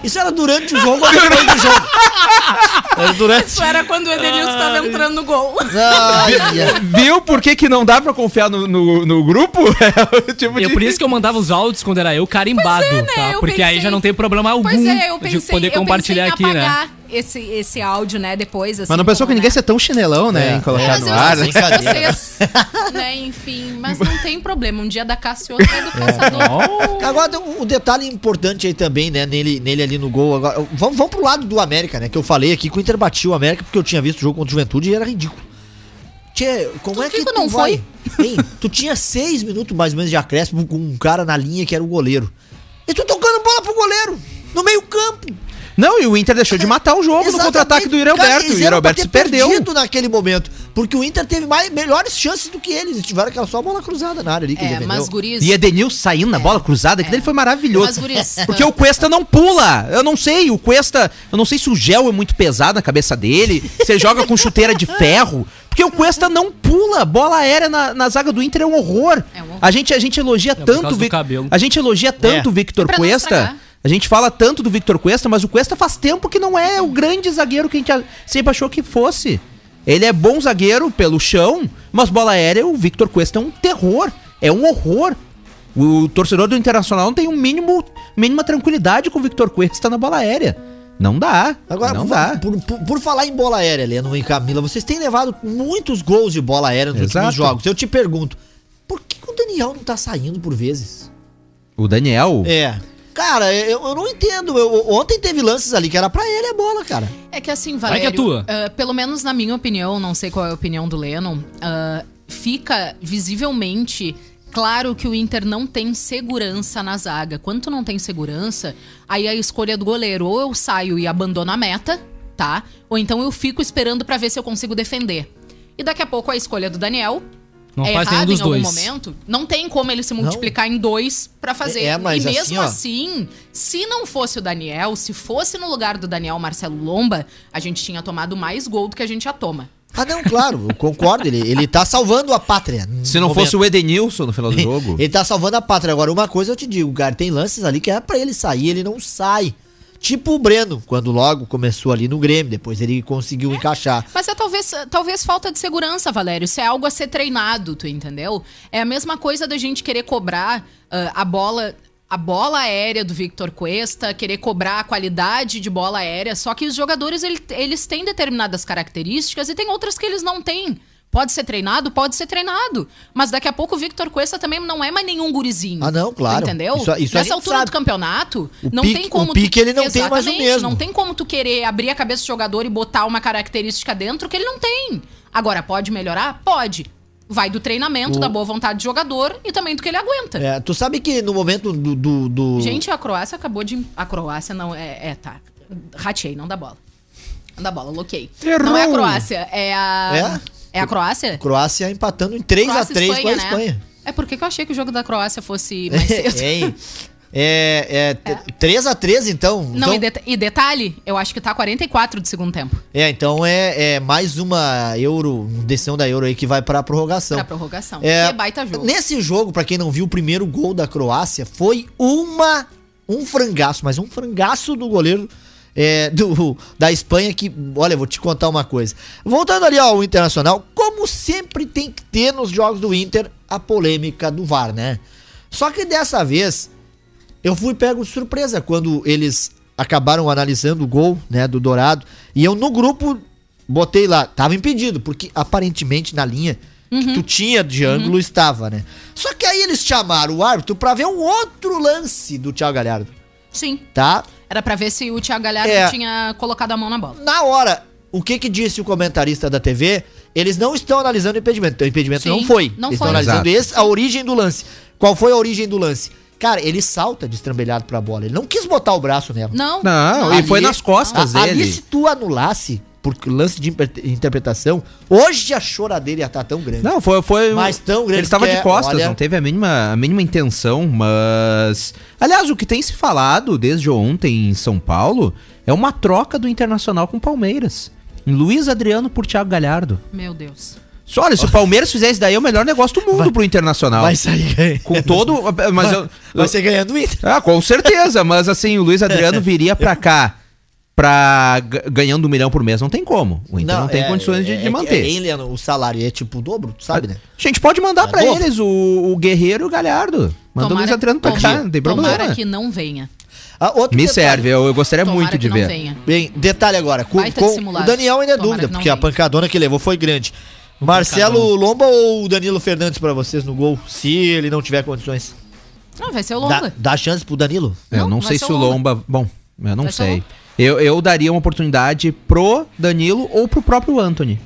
[SPEAKER 6] Isso era durante o jogo ou depois do jogo? Era durante.
[SPEAKER 4] Isso era quando o Edenilson tava entrando no gol.
[SPEAKER 3] Viu por que, que não dá pra confiar no, no, no grupo? É tipo
[SPEAKER 5] E é
[SPEAKER 3] de-
[SPEAKER 5] por isso que eu mandava os áudios quando era eu carimbado,
[SPEAKER 4] Pois é, né?
[SPEAKER 5] tá?
[SPEAKER 4] Eu
[SPEAKER 5] Porque aí
[SPEAKER 4] pensei-
[SPEAKER 5] já não tem problema algum
[SPEAKER 4] Pois é, eu pensei,
[SPEAKER 5] de poder
[SPEAKER 4] eu
[SPEAKER 5] compartilhar
[SPEAKER 4] pensei em
[SPEAKER 5] aqui, né?
[SPEAKER 4] Esse, esse áudio, né, depois, assim.
[SPEAKER 3] Mas não pensou que
[SPEAKER 4] como,
[SPEAKER 3] ninguém
[SPEAKER 4] né?
[SPEAKER 3] ser tão chinelão, né?
[SPEAKER 6] É.
[SPEAKER 3] em colocar
[SPEAKER 4] Mas
[SPEAKER 3] no
[SPEAKER 4] eu
[SPEAKER 3] ar. né?
[SPEAKER 4] vocês, né, enfim, mas não tem problema. Um dia da caça e outro é do caçador.
[SPEAKER 6] Agora tem um, um detalhe importante aí também, né? Nele, nele ali no gol. Agora, vamos, vamos pro lado do América, né? Que eu falei aqui que o Inter batia o América porque eu tinha visto o jogo contra o Juventude e era ridículo. Tchê, como
[SPEAKER 4] Tu
[SPEAKER 6] é que tu
[SPEAKER 4] não
[SPEAKER 6] vai... Hein, tu tinha seis minutos mais ou menos de acréscimo com um cara na linha que era o goleiro. E tu tocando bola pro goleiro, no meio campo.
[SPEAKER 3] Não, e o Inter deixou de matar o jogo no
[SPEAKER 6] Exatamente.
[SPEAKER 3] contra-ataque do Yuri
[SPEAKER 6] Cara,
[SPEAKER 3] Alberto. O
[SPEAKER 6] eles
[SPEAKER 3] Yuri
[SPEAKER 6] eram pra
[SPEAKER 3] Alberto
[SPEAKER 6] ter
[SPEAKER 3] se perdeu.
[SPEAKER 6] perdido naquele momento. Porque o Inter teve mais, melhores chances do que eles. Eles tiveram aquela só bola cruzada na área ali que ele
[SPEAKER 4] É,
[SPEAKER 6] defendeu.
[SPEAKER 4] mas guris...
[SPEAKER 3] E Edenilson saindo na bola cruzada, que dele foi maravilhoso.
[SPEAKER 4] Mas, guris,
[SPEAKER 3] Porque o Cuesta não pula. Eu não sei, o Cuesta. Eu não sei se o gel é muito pesado na cabeça dele, se ele joga com chuteira de ferro. Porque o Cuesta não pula. Bola aérea na, na zaga do Inter é um horror.
[SPEAKER 4] É um horror.
[SPEAKER 3] A, gente, a gente elogia
[SPEAKER 5] por
[SPEAKER 3] tanto.
[SPEAKER 5] cabelo.
[SPEAKER 3] A gente elogia tanto
[SPEAKER 6] É.
[SPEAKER 3] o Victor Cuesta. A gente fala tanto do Victor Cuesta, mas o Cuesta faz tempo que não é o grande zagueiro que a gente sempre achou que fosse. Ele é bom zagueiro pelo chão, mas bola aérea, o Victor Cuesta é um terror. É um horror. O torcedor do Internacional não tem um mínimo, mínima tranquilidade com o Victor Cuesta na bola aérea. Não dá.
[SPEAKER 6] Agora,
[SPEAKER 3] não
[SPEAKER 6] va-
[SPEAKER 3] dá.
[SPEAKER 6] Por, por- por falar em bola aérea, Leno e Camila, vocês têm levado muitos gols de bola aérea nos
[SPEAKER 3] Exato.
[SPEAKER 6] últimos jogos. Eu te pergunto, por que, que o Daniel não tá saindo por vezes?
[SPEAKER 3] O Daniel.
[SPEAKER 6] É. Cara, eu, eu não entendo. Eu- ontem teve lances ali que era pra ele a bola, cara.
[SPEAKER 4] É que assim,
[SPEAKER 5] Vai
[SPEAKER 4] Valério,
[SPEAKER 5] que é tua.
[SPEAKER 4] ah, pelo menos na minha opinião, não sei qual é a opinião do Lennon, ah, fica visivelmente claro que o Inter não tem segurança na zaga. Quando tu não tem segurança, aí a escolha do goleiro, ou eu saio e abandono a meta, tá? Ou então eu fico esperando pra ver se eu consigo defender. E daqui a pouco a escolha do Daniel
[SPEAKER 5] Não
[SPEAKER 4] é
[SPEAKER 5] faz dos
[SPEAKER 4] em algum
[SPEAKER 5] dois.
[SPEAKER 4] momento. Não tem como ele se multiplicar em dois pra fazer.
[SPEAKER 6] É, mas
[SPEAKER 4] e
[SPEAKER 6] assim,
[SPEAKER 4] mesmo
[SPEAKER 6] ó.
[SPEAKER 4] assim, se não fosse o Daniel, se fosse no lugar do Daniel Marcelo Lomba, a gente tinha tomado mais gol do que a gente já toma.
[SPEAKER 6] Ah, não, claro, eu concordo. Ele, ele tá salvando a pátria.
[SPEAKER 3] Se não fosse o Edenilson no final do jogo.
[SPEAKER 6] Ele tá salvando a pátria. Agora, uma coisa eu te digo, cara, tem lances ali que é pra ele sair, ele não sai. Tipo o Breno, quando logo começou ali no Grêmio, depois ele conseguiu encaixar.
[SPEAKER 4] Mas é talvez, talvez falta de segurança, Valério. Isso é algo a ser treinado, tu entendeu? É a mesma coisa da gente querer cobrar ah, a bola. A bola aérea do Victor Cuesta, querer cobrar a qualidade de bola aérea, só que os jogadores ele- eles têm determinadas características e tem outras que eles não têm. Pode ser treinado? Pode ser treinado. Mas daqui a pouco o Victor Cuesta também não é mais nenhum gurizinho.
[SPEAKER 6] Ah, não, claro.
[SPEAKER 4] Tu entendeu?
[SPEAKER 6] Isso- isso a
[SPEAKER 4] Nessa altura
[SPEAKER 6] sabe.
[SPEAKER 4] do campeonato,
[SPEAKER 6] O
[SPEAKER 4] não
[SPEAKER 6] pique-
[SPEAKER 4] tem como.
[SPEAKER 6] o pique ele não tem mais o
[SPEAKER 4] Exatamente,
[SPEAKER 6] mesmo.
[SPEAKER 4] Não tem como tu querer abrir a cabeça do jogador e botar uma característica dentro que ele não tem. Agora, pode melhorar? Pode. Vai do treinamento, da boa vontade do jogador e também do que ele aguenta.
[SPEAKER 6] É, tu sabe que no momento do. do, do-
[SPEAKER 4] Gente, a Croácia acabou de. A Croácia não é. É, tá. Ratei, não dá bola. Não dá bola, loquei. Não é a Croácia, é a. É, a Croácia?
[SPEAKER 6] Croácia empatando em 3 a
[SPEAKER 4] Croácia e
[SPEAKER 6] 3 com a
[SPEAKER 4] né?
[SPEAKER 6] Espanha.
[SPEAKER 4] É por que que eu achei que o jogo da Croácia fosse mais cedo.
[SPEAKER 6] Hein? É, é, 3 a 3 então.
[SPEAKER 4] Não,
[SPEAKER 6] então
[SPEAKER 4] e, deta- e detalhe, eu acho que tá 44 do segundo tempo.
[SPEAKER 6] É, então é, é mais uma Euro, decisão da Euro aí que vai pra prorrogação.
[SPEAKER 4] Pra prorrogação.
[SPEAKER 6] É,
[SPEAKER 4] que baita jogo.
[SPEAKER 6] Nesse jogo, pra quem não viu, o primeiro gol da Croácia foi uma um frangaço, mas um frangaço do goleiro é, do, da Espanha que, olha, vou te contar uma coisa. Voltando ali ao Internacional, como sempre tem que ter nos jogos do Inter a polêmica do VAR, né? Só que dessa vez eu fui pego de surpresa quando eles acabaram analisando o gol, né, do Dourado, e eu no grupo botei lá, tava impedido, porque aparentemente na linha que tu tinha de ângulo estava, né? Só que aí eles chamaram o árbitro pra ver um outro lance do Thiago Galhardo,
[SPEAKER 4] Sim.
[SPEAKER 6] tá?
[SPEAKER 4] Era pra ver se o Thiago Galhardo
[SPEAKER 6] É.
[SPEAKER 4] tinha colocado a mão na bola.
[SPEAKER 6] Na hora, o que que disse o comentarista da TV? Eles não estão analisando o impedimento. Então, o impedimento
[SPEAKER 4] Sim,
[SPEAKER 6] não foi.
[SPEAKER 4] não
[SPEAKER 6] Eles
[SPEAKER 4] foi.
[SPEAKER 6] estão analisando
[SPEAKER 3] Exato.
[SPEAKER 6] esse, a origem do lance. Qual foi a origem do lance? Cara, ele salta destrambelhado pra bola. Ele não quis botar o braço nela.
[SPEAKER 4] Não.
[SPEAKER 3] Não, e foi nas costas
[SPEAKER 6] a-
[SPEAKER 3] dele.
[SPEAKER 6] Ali, se tu anulasse por lance de interpretação, hoje a choradeira ia estar tão grande.
[SPEAKER 3] Não, foi. foi
[SPEAKER 6] Mas tão grande
[SPEAKER 3] Ele estava de
[SPEAKER 6] é,
[SPEAKER 3] costas,
[SPEAKER 6] olha-
[SPEAKER 3] não teve a mínima, a mínima intenção, mas. Aliás, o que tem se falado desde ontem em São Paulo é uma troca do Internacional com o Palmeiras. Luiz Adriano por Thiago Galhardo.
[SPEAKER 4] Meu Deus.
[SPEAKER 3] Olha, se o Palmeiras fizer isso daí, é o melhor negócio do mundo pro Internacional.
[SPEAKER 6] Vai sair ganhando.
[SPEAKER 3] Com todo. Mas eu,
[SPEAKER 6] Vai ser ganhando o Inter.
[SPEAKER 3] Ah, com certeza, mas assim, o Luiz Adriano viria pra cá pra ganhando um milhão por mês, não tem como. O Inter não, tem
[SPEAKER 6] é-
[SPEAKER 3] condições de,
[SPEAKER 6] é-
[SPEAKER 3] de
[SPEAKER 6] é-
[SPEAKER 3] manter.
[SPEAKER 6] É, Leandro? o salário é tipo o dobro, tu sabe, né?
[SPEAKER 3] A gente pode mandar
[SPEAKER 6] É
[SPEAKER 3] pra
[SPEAKER 6] dobro.
[SPEAKER 3] eles o, o Guerreiro e o Galhardo. Manda o Luiz Adriano pra cá,
[SPEAKER 4] tomara-
[SPEAKER 3] não tem
[SPEAKER 4] Tomara
[SPEAKER 3] problema.
[SPEAKER 4] que não venha.
[SPEAKER 6] Ah, outro
[SPEAKER 3] Me
[SPEAKER 6] detalhe.
[SPEAKER 3] serve, eu, eu gostaria
[SPEAKER 4] Tomara
[SPEAKER 3] muito de
[SPEAKER 4] não
[SPEAKER 3] ver.
[SPEAKER 4] venha.
[SPEAKER 6] Bem, detalhe agora. Com, com-
[SPEAKER 4] de
[SPEAKER 6] o. Daniel ainda é
[SPEAKER 4] Tomara
[SPEAKER 6] dúvida,
[SPEAKER 4] que não
[SPEAKER 6] porque a
[SPEAKER 4] venha.
[SPEAKER 6] pancadona que levou foi grande. Marcelo Lomba ou Danilo Fernandes pra vocês no gol, se ele não tiver condições?
[SPEAKER 4] Não, vai ser o
[SPEAKER 6] Dá,
[SPEAKER 4] Lomba.
[SPEAKER 6] dá chance pro Danilo?
[SPEAKER 3] É, eu
[SPEAKER 4] Não,
[SPEAKER 3] não sei se o
[SPEAKER 4] o
[SPEAKER 3] Lomba. Bom, eu não
[SPEAKER 4] Vai ser o
[SPEAKER 3] sei. Eu, eu daria uma oportunidade pro Danilo ou pro próprio Anthony.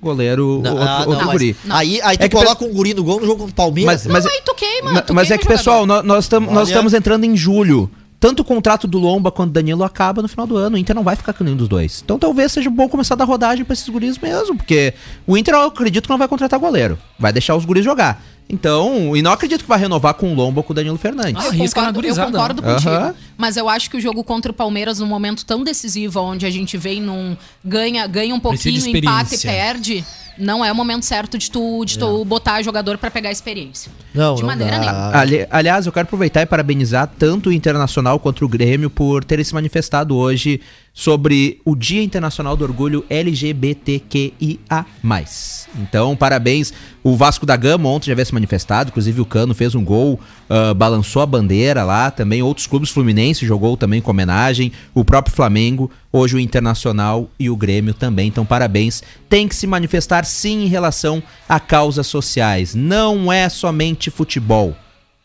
[SPEAKER 3] Goleiro,
[SPEAKER 6] Não,
[SPEAKER 3] outro,
[SPEAKER 6] ah, não,
[SPEAKER 3] outro
[SPEAKER 6] mas
[SPEAKER 3] guri.
[SPEAKER 4] Não.
[SPEAKER 6] Aí, aí tu
[SPEAKER 3] É que
[SPEAKER 6] coloca um guri no gol no jogo contra o Palmeiras.
[SPEAKER 3] Mas-
[SPEAKER 4] Não, aí tu queima.
[SPEAKER 3] Na-
[SPEAKER 4] tu
[SPEAKER 3] mas é que,
[SPEAKER 4] o jogador.
[SPEAKER 3] pessoal, nós, nós, tam- nós estamos entrando em julho. Tanto o contrato do Lomba quanto do Danilo acaba no final do ano. O Inter não vai ficar com nenhum dos dois. Então talvez seja bom começar a dar rodagem pra esses guris mesmo. Porque o Inter, eu acredito que não vai contratar goleiro. Vai deixar os guris jogar. Então, e não acredito que vai renovar com o Lomba ou com o Danilo Fernandes.
[SPEAKER 5] Ah,
[SPEAKER 4] Eu concordo, eu concordo contigo. Mas eu acho que o jogo contra o Palmeiras, num momento tão decisivo, onde a gente vem num. ganha, ganha um pouquinho, empata e perde, não é o momento certo de tu, de tu botar jogador pra pegar experiência.
[SPEAKER 6] Não,
[SPEAKER 4] de
[SPEAKER 6] não
[SPEAKER 4] maneira
[SPEAKER 6] dá.
[SPEAKER 4] nenhuma.
[SPEAKER 3] Ali- aliás, eu quero aproveitar e parabenizar tanto o Internacional quanto o Grêmio por terem se manifestado hoje sobre o Dia Internacional do Orgulho LGBTQIA+. Então, parabéns. O Vasco da Gama ontem já havia se manifestado, inclusive o Cano fez um gol, ah, balançou a bandeira lá, também outros clubes Fluminense jogou também com homenagem, o próprio Flamengo, hoje o Internacional e o Grêmio também. Então, parabéns. Tem que se manifestar sim em relação a causas sociais. Não é somente futebol.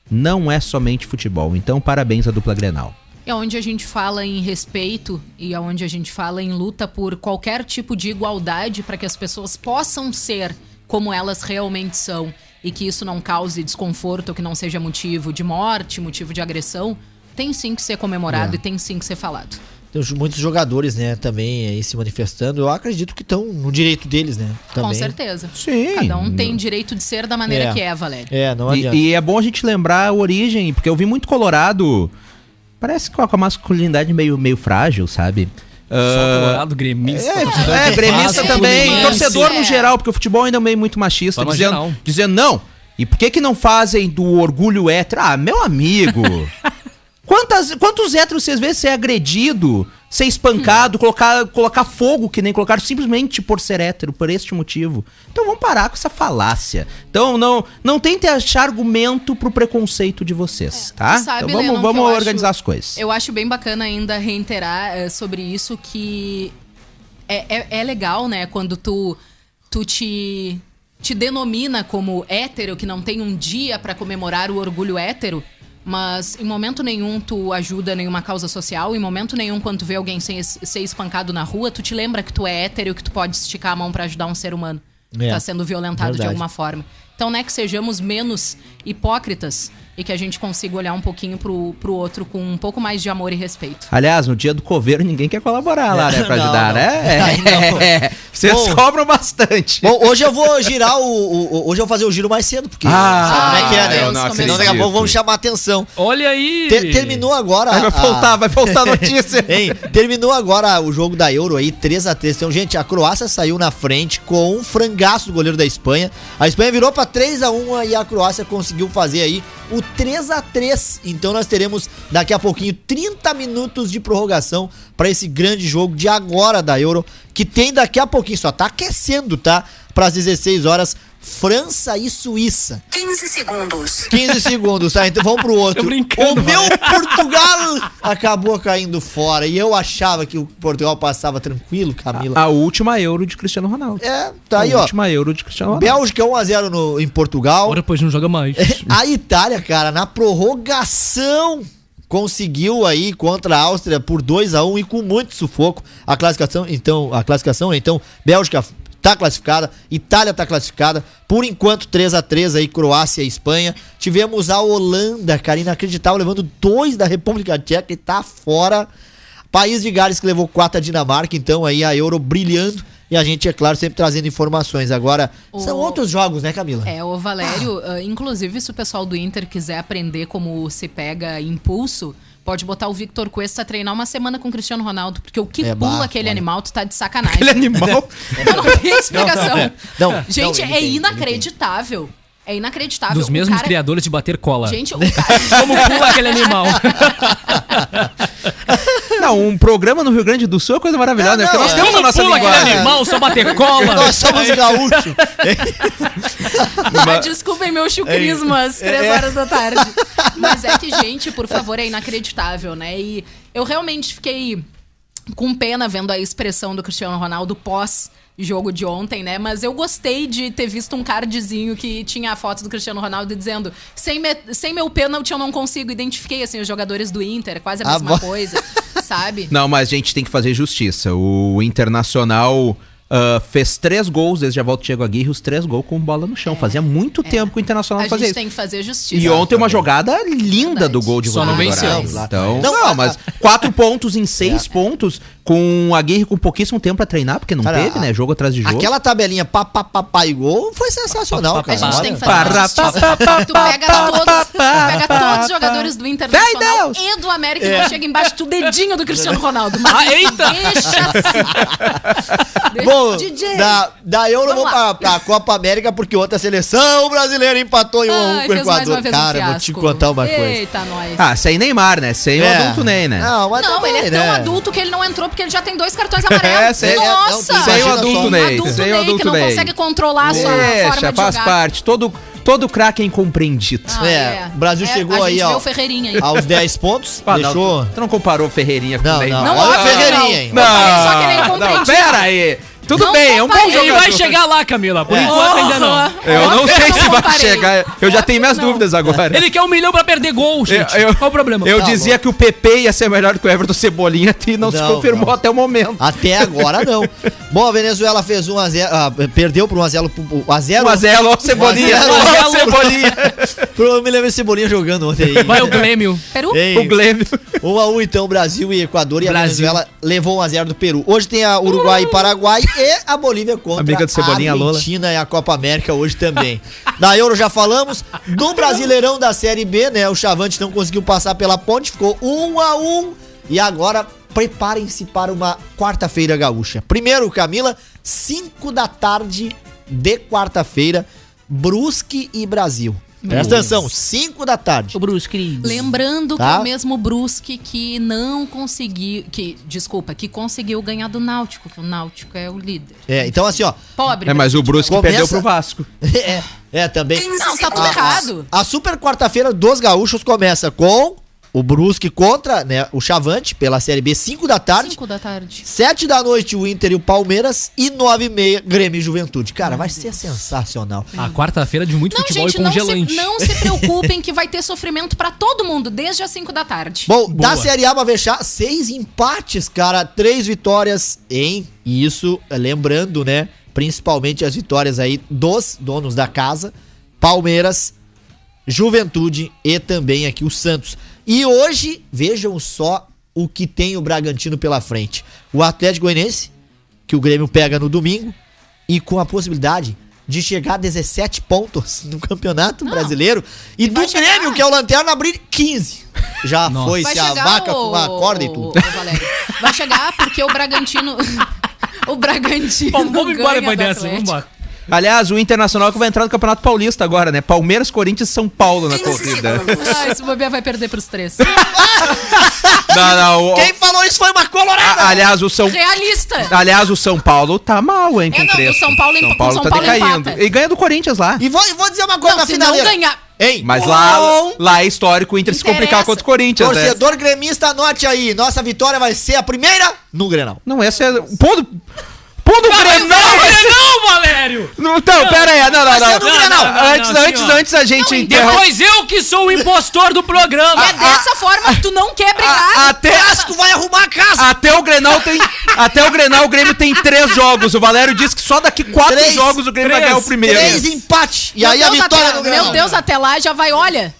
[SPEAKER 3] Não é somente futebol. Então, parabéns à dupla Grenal.
[SPEAKER 4] É onde a gente fala em respeito e é onde a gente fala em luta por qualquer tipo de igualdade para que as pessoas possam ser como elas realmente são e que isso não cause desconforto, que não seja motivo de morte, motivo de agressão, tem sim que ser comemorado
[SPEAKER 6] É.
[SPEAKER 4] e tem sim que ser falado.
[SPEAKER 6] Tem os- muitos jogadores, né, também aí se manifestando. Eu acredito que estão no direito deles, né? Também.
[SPEAKER 4] Com certeza.
[SPEAKER 3] Sim.
[SPEAKER 4] Cada um tem direito de ser da maneira
[SPEAKER 6] É.
[SPEAKER 4] que é, Valério.
[SPEAKER 6] É, não
[SPEAKER 3] E,
[SPEAKER 6] adianta.
[SPEAKER 3] e é bom a gente lembrar a origem, porque eu vi muito Colorado. Parece que com a masculinidade meio, meio frágil, sabe?
[SPEAKER 5] Só
[SPEAKER 3] Ah,
[SPEAKER 5] colorado, gremista.
[SPEAKER 3] É, é, gremista também,
[SPEAKER 5] Fluminense.
[SPEAKER 3] torcedor no
[SPEAKER 4] É.
[SPEAKER 3] geral, porque o futebol ainda é meio muito machista, dizendo,
[SPEAKER 5] geral.
[SPEAKER 3] dizendo não. E por que que não fazem do orgulho hétero? Ah, meu amigo. Quantas, quantos héteros vocês vê ser agredido, ser espancado, colocar, colocar fogo, que nem colocaram simplesmente por ser hétero, por este motivo? Então vamos parar com essa falácia. Então não, não tentem achar argumento pro preconceito de vocês, tá?
[SPEAKER 4] É, Tu sabe,
[SPEAKER 3] então vamos,
[SPEAKER 4] Lennon,
[SPEAKER 3] vamos
[SPEAKER 4] eu acho-
[SPEAKER 3] organizar as coisas.
[SPEAKER 4] Eu acho bem bacana ainda reiterar eh, sobre isso que é, é, é legal, né? Quando tu, tu te te denomina como hétero, que não tem um dia pra comemorar o orgulho hétero, mas em momento nenhum tu ajuda nenhuma causa social, em momento nenhum quando tu vê alguém ser, ser espancado na rua, tu te lembra que tu é hétero e que tu pode esticar a mão pra ajudar um ser humano que
[SPEAKER 6] É.
[SPEAKER 4] tá sendo violentado de
[SPEAKER 6] Verdade.
[SPEAKER 4] alguma forma. Então, né, que sejamos menos hipócritas e que a gente consiga olhar um pouquinho pro, pro outro com um pouco mais de amor e respeito.
[SPEAKER 3] Aliás, no dia do coveiro ninguém quer colaborar lá, né, pra
[SPEAKER 6] Não,
[SPEAKER 3] ajudar,
[SPEAKER 6] não.
[SPEAKER 3] né?
[SPEAKER 6] Não.
[SPEAKER 3] É, Vocês
[SPEAKER 6] Bom.
[SPEAKER 3] cobram bastante.
[SPEAKER 6] Bom, hoje eu vou girar o, o- o- Hoje eu vou fazer o giro mais cedo, porque
[SPEAKER 3] Ah,
[SPEAKER 6] sabe como é que é, né?
[SPEAKER 3] Não
[SPEAKER 4] como
[SPEAKER 6] Senão daqui a pouco vamos chamar atenção.
[SPEAKER 5] Olha aí!
[SPEAKER 6] Ter- terminou agora.
[SPEAKER 3] Aí vai
[SPEAKER 6] a-
[SPEAKER 3] voltar, vai voltar a notícia.
[SPEAKER 6] Hein, terminou agora o jogo da Euro aí, 3x3. Então, gente, a Croácia saiu na frente com um frangaço do goleiro da Espanha. A Espanha virou pra 3x1 e a Croácia conseguiu fazer aí o 3x3. Então, nós teremos daqui a pouquinho 30 minutos de prorrogação pra esse grande jogo de agora da Euro, que tem daqui a pouquinho, só tá aquecendo, tá? Pras 16 horas. França e Suíça.
[SPEAKER 9] 15 segundos.
[SPEAKER 6] 15 segundos, tá? Então vamos pro outro.
[SPEAKER 5] Tô brincando,
[SPEAKER 6] o meu Portugal acabou caindo fora. E eu achava que o Portugal passava tranquilo, Camila.
[SPEAKER 3] A última euro de Cristiano Ronaldo.
[SPEAKER 6] É, tá aí,
[SPEAKER 3] a
[SPEAKER 6] ó.
[SPEAKER 3] última euro de Cristiano Ronaldo.
[SPEAKER 6] Bélgica 1x0 no, em Portugal.
[SPEAKER 5] Agora depois não joga mais.
[SPEAKER 6] A Itália, cara, na prorrogação conseguiu aí contra a Áustria por 2 a 1 e com muito sufoco a classificação. Então, a classificação, então, Bélgica tá classificada, Itália tá classificada. Por enquanto 3 a 3 aí Croácia e Espanha. Tivemos a Holanda, cara, inacreditável, levando dois da República Tcheca e tá fora. País de Gales que levou 4 a Dinamarca, então aí a Euro brilhando. E a gente, é claro, sempre trazendo informações. Agora, são
[SPEAKER 4] O-
[SPEAKER 6] outros jogos, né, Camila?
[SPEAKER 4] É, o Valério, ah, inclusive, se o pessoal do Inter quiser aprender como se pega impulso, pode botar o Victor Cuesta a treinar uma semana com o Cristiano Ronaldo, porque o que
[SPEAKER 6] É,
[SPEAKER 4] pula
[SPEAKER 6] bah,
[SPEAKER 4] aquele
[SPEAKER 6] olha.
[SPEAKER 4] animal, tu tá de sacanagem.
[SPEAKER 3] Aquele animal.
[SPEAKER 4] Não, não tem explicação.
[SPEAKER 6] Não, não,
[SPEAKER 4] Gente,
[SPEAKER 6] ele
[SPEAKER 4] é
[SPEAKER 6] tem,
[SPEAKER 4] inacreditável. É inacreditável.
[SPEAKER 5] Dos mesmos
[SPEAKER 4] cara-
[SPEAKER 5] criadores de bater cola.
[SPEAKER 4] Gente, o cara...
[SPEAKER 5] Como pula aquele animal?
[SPEAKER 3] Não, um programa no Rio Grande do Sul é coisa maravilhosa,
[SPEAKER 6] É,
[SPEAKER 3] né? Porque
[SPEAKER 6] não,
[SPEAKER 3] nós
[SPEAKER 6] é.
[SPEAKER 3] temos a nossa
[SPEAKER 5] pula aquele
[SPEAKER 3] linguagem.
[SPEAKER 5] animal, só bater cola?
[SPEAKER 6] Nós somos gaúchos.
[SPEAKER 4] Ah, desculpem meu chucrismo às três
[SPEAKER 6] É.
[SPEAKER 4] horas da tarde. Mas é que, gente, por favor, é inacreditável, né? E eu realmente fiquei com pena vendo a expressão do Cristiano Ronaldo pós jogo de ontem, né? Mas eu gostei de ter visto um cardzinho que tinha a foto do Cristiano Ronaldo dizendo sem, me- sem meu pênalti eu não consigo. Identifiquei, assim, os jogadores do Inter, quase a
[SPEAKER 6] Ah,
[SPEAKER 4] mesma
[SPEAKER 6] bom.
[SPEAKER 4] coisa, sabe?
[SPEAKER 3] Não, mas a gente tem que fazer justiça. O Internacional ah, fez três gols desde a volta do Diego Aguirre, os três gols com bola no chão. Fazia muito tempo que o Internacional
[SPEAKER 4] A
[SPEAKER 3] não fazia
[SPEAKER 4] gente
[SPEAKER 3] isso.
[SPEAKER 4] tem que fazer justiça.
[SPEAKER 3] E ontem uma jogada linda
[SPEAKER 4] Verdade.
[SPEAKER 3] do gol de
[SPEAKER 5] Só não
[SPEAKER 3] Rodrigo
[SPEAKER 5] venceu.
[SPEAKER 3] Então,
[SPEAKER 6] Não,
[SPEAKER 3] não,
[SPEAKER 6] a-
[SPEAKER 3] mas quatro pontos em seis pontos com o Aguirre com pouquíssimo tempo pra treinar, porque não
[SPEAKER 6] Cara,
[SPEAKER 3] teve,
[SPEAKER 6] a-
[SPEAKER 3] né? Jogo atrás de jogo.
[SPEAKER 6] Aquela tabelinha pá, pá, pá, pá e gol foi sensacional,
[SPEAKER 5] Pá, pá,
[SPEAKER 6] cara.
[SPEAKER 4] A gente tem que fazer uma justiça.
[SPEAKER 3] pá, pá,
[SPEAKER 4] Tu pega todos,
[SPEAKER 3] pá,
[SPEAKER 4] tu pega
[SPEAKER 3] pá,
[SPEAKER 4] todos os jogadores do Internacional
[SPEAKER 3] Deus!
[SPEAKER 4] e do América e tu chega embaixo do dedinho do Cristiano Ronaldo. Mas
[SPEAKER 5] Ah, eita!
[SPEAKER 4] deixa assim. Deixa-
[SPEAKER 6] Bom,
[SPEAKER 4] DJ.
[SPEAKER 6] da, da Euro
[SPEAKER 4] Vamos
[SPEAKER 6] vamos
[SPEAKER 4] lá.
[SPEAKER 6] pra, pra Copa América, porque outra seleção brasileira empatou em 1 a 1
[SPEAKER 4] Ai,
[SPEAKER 6] com o Equador.
[SPEAKER 4] vez um
[SPEAKER 6] Cara, vou te contar uma coisa.
[SPEAKER 4] Eita, nós.
[SPEAKER 3] Ah, sem Neymar, né? Sem o
[SPEAKER 6] É.
[SPEAKER 3] adulto Ney, né?
[SPEAKER 6] Não, mas
[SPEAKER 4] não,
[SPEAKER 6] também,
[SPEAKER 4] ele é tão
[SPEAKER 6] né?
[SPEAKER 4] adulto que ele não entrou porque ele já tem dois cartões amarelos.
[SPEAKER 3] É, sem-
[SPEAKER 4] Nossa!
[SPEAKER 6] não,
[SPEAKER 3] sem o adulto. Ney.
[SPEAKER 4] Adulto
[SPEAKER 3] sem o
[SPEAKER 4] Ney,
[SPEAKER 3] adulto
[SPEAKER 4] que não
[SPEAKER 3] Ney.
[SPEAKER 4] consegue controlar a sua forma
[SPEAKER 3] Deixa,
[SPEAKER 4] de
[SPEAKER 3] faz
[SPEAKER 4] jogar.
[SPEAKER 3] parte. Todo, todo craque é incompreendido.
[SPEAKER 4] Ah,
[SPEAKER 6] É, o Brasil
[SPEAKER 4] É,
[SPEAKER 6] chegou
[SPEAKER 4] a
[SPEAKER 6] aí,
[SPEAKER 4] gente
[SPEAKER 6] ó,
[SPEAKER 4] o Ferreirinha aí.
[SPEAKER 6] Aos 10 pontos,
[SPEAKER 3] Ah,
[SPEAKER 6] deixou...
[SPEAKER 3] não, tu, tu não comparou Ferreirinha com
[SPEAKER 6] Não,
[SPEAKER 3] o Neymar.
[SPEAKER 6] não.
[SPEAKER 4] Não,
[SPEAKER 6] Olha
[SPEAKER 4] não,
[SPEAKER 6] o Ferreirinha,
[SPEAKER 4] não.
[SPEAKER 6] hein?
[SPEAKER 4] Eu falei só que ele é
[SPEAKER 3] não,
[SPEAKER 4] incompreendido.
[SPEAKER 3] pera aí. Tudo
[SPEAKER 4] Não
[SPEAKER 3] bem, é um bom jogador.
[SPEAKER 5] Ele vai chegar lá, Camila. Por enquanto ainda não.
[SPEAKER 3] Eu não sei se vai chegar. Eu já tenho minhas
[SPEAKER 4] Não.
[SPEAKER 3] dúvidas agora.
[SPEAKER 5] Ele quer um milhão pra perder gol, gente.
[SPEAKER 3] Eu- eu-
[SPEAKER 5] Qual o problema?
[SPEAKER 3] Eu
[SPEAKER 6] Tá
[SPEAKER 3] dizia que o PP ia ser melhor que o Everton Cebolinha e não, se
[SPEAKER 6] Não,
[SPEAKER 3] confirmou
[SPEAKER 6] não.
[SPEAKER 3] até o momento.
[SPEAKER 6] Até agora não. Bom, a Venezuela fez 1 a 0, ah, perdeu por 1 a 0 pro- a 0.
[SPEAKER 3] 1 a 0 ó o Cebolinha.
[SPEAKER 6] 1 a 0.
[SPEAKER 3] Ó o Cebolinha.
[SPEAKER 6] Eu me lembro Cebolinha jogando ontem aí.
[SPEAKER 5] Vai o Grêmio.
[SPEAKER 4] Peru?
[SPEAKER 6] Ei,
[SPEAKER 3] O Glêmio.
[SPEAKER 6] 1 a 1 então, Brasil e Equador e a. Venezuela levou 1 a 0 do Peru. Hoje tem a Uruguai e Paraguai e a Bolívia contra
[SPEAKER 3] Amiga do Cebolinha,
[SPEAKER 6] a
[SPEAKER 3] Lola.
[SPEAKER 6] Argentina e a Copa América hoje também. da Euro já falamos, do Brasileirão da Série B, né? O Chavante não conseguiu passar pela ponte, ficou 1 a 1 e agora preparem-se para uma quarta-feira gaúcha. Primeiro, Camila, 5 da tarde de quarta-feira, Brusque e Brasil. Presta atenção, 5 da tarde.
[SPEAKER 5] O Bruce, querido.
[SPEAKER 4] Lembrando
[SPEAKER 6] Tá.
[SPEAKER 4] que é o mesmo Brusque que não conseguiu. Que, desculpa, que conseguiu ganhar do Náutico, que o Náutico é o líder.
[SPEAKER 6] É, então assim, ó,
[SPEAKER 4] Pobre.
[SPEAKER 3] É, mas o Brusque
[SPEAKER 6] Começa-
[SPEAKER 3] perdeu pro Vasco.
[SPEAKER 6] é, é também.
[SPEAKER 4] Não, tá tudo
[SPEAKER 6] A-
[SPEAKER 4] errado.
[SPEAKER 6] A, a super quarta-feira dos gaúchos começa com o Brusque contra né, o Chavante pela Série B, 5 da tarde.
[SPEAKER 4] 5 da tarde.
[SPEAKER 6] 7 da noite o Inter e o Palmeiras e 9 e meia Grêmio e Juventude. Cara, vai ser sensacional.
[SPEAKER 5] A quarta-feira de muito
[SPEAKER 4] Não,
[SPEAKER 5] futebol
[SPEAKER 4] gente,
[SPEAKER 5] e
[SPEAKER 4] não se,
[SPEAKER 5] congelante.
[SPEAKER 4] não se preocupem que vai ter sofrimento pra todo mundo, desde as 5 da tarde.
[SPEAKER 6] Bom,
[SPEAKER 5] Boa.
[SPEAKER 6] da Série A pra fechar, seis empates, cara, três vitórias em. E isso, eh, lembrando, né? Principalmente as vitórias aí dos donos da casa, Palmeiras, Juventude e também aqui o Santos. E hoje, vejam só o que tem o Bragantino pela frente. O Atlético Goianiense, que o Grêmio pega no domingo, e com a possibilidade de chegar a 17 pontos no Campeonato Brasileiro. E, do
[SPEAKER 4] vai chegar-
[SPEAKER 6] Grêmio, que é o Lanterna, abrir 15. Já
[SPEAKER 5] Nossa.
[SPEAKER 6] foi
[SPEAKER 4] Vai
[SPEAKER 6] se a vaca
[SPEAKER 4] o-
[SPEAKER 6] com a corda e tudo.
[SPEAKER 4] o. Vai chegar porque o Bragantino. o Bragantino.
[SPEAKER 5] Vamos, vamos embora
[SPEAKER 4] ganha do
[SPEAKER 5] dessa,
[SPEAKER 4] Atlético.
[SPEAKER 5] vamos embora.
[SPEAKER 3] Aliás, o Internacional que vai entrar no Campeonato Paulista agora, né? Palmeiras, Corinthians e São Paulo na corrida.
[SPEAKER 4] Ah, esse bobear vai perder pros três.
[SPEAKER 3] não, não. o-
[SPEAKER 6] Quem falou isso foi uma colorada!
[SPEAKER 3] a- aliás, o São
[SPEAKER 4] Realista.
[SPEAKER 3] Aliás, o São Paulo tá mal, hein,
[SPEAKER 4] É,
[SPEAKER 3] com
[SPEAKER 4] não,
[SPEAKER 3] Crespo.
[SPEAKER 4] o São Paulo São
[SPEAKER 3] tá
[SPEAKER 4] Paulo
[SPEAKER 3] decaindo.
[SPEAKER 4] empata.
[SPEAKER 3] E ganha do Corinthians lá.
[SPEAKER 6] E vou, e vou dizer uma coisa
[SPEAKER 4] Não,
[SPEAKER 6] na
[SPEAKER 4] se não
[SPEAKER 6] finaleira.
[SPEAKER 4] ganhar.
[SPEAKER 6] Ei,
[SPEAKER 3] Mas lá, lá é histórico o Inter se
[SPEAKER 4] Interessa.
[SPEAKER 3] complicar contra o Corinthians, né?
[SPEAKER 6] torcedor gremista, anote aí. Nossa vitória vai ser a primeira no Grenal.
[SPEAKER 3] Não, essa é... Pô do... Pô do Grenal!
[SPEAKER 5] Não, Valério!
[SPEAKER 3] Não, Então, pera aí. Não, não, não.
[SPEAKER 6] Grenal.
[SPEAKER 5] não, não,
[SPEAKER 3] Antes,
[SPEAKER 5] não,
[SPEAKER 3] antes,
[SPEAKER 5] senhor.
[SPEAKER 3] antes a gente interrompe...
[SPEAKER 5] Depois eu que sou o impostor do programa.
[SPEAKER 4] É dessa forma que tu não quer brigar.
[SPEAKER 3] A- até,
[SPEAKER 6] Casco vai arrumar a casa.
[SPEAKER 3] até o Grenal tem... Até o Grenal, o Grêmio tem três jogos. O Valério disse que só daqui quatro
[SPEAKER 6] Três.
[SPEAKER 3] jogos o Grêmio vai ganhar o primeiro.
[SPEAKER 6] Três empates. E
[SPEAKER 4] Meu
[SPEAKER 6] aí a vitória
[SPEAKER 4] até,
[SPEAKER 6] Grenal.
[SPEAKER 4] Meu Deus, até lá já vai, olha.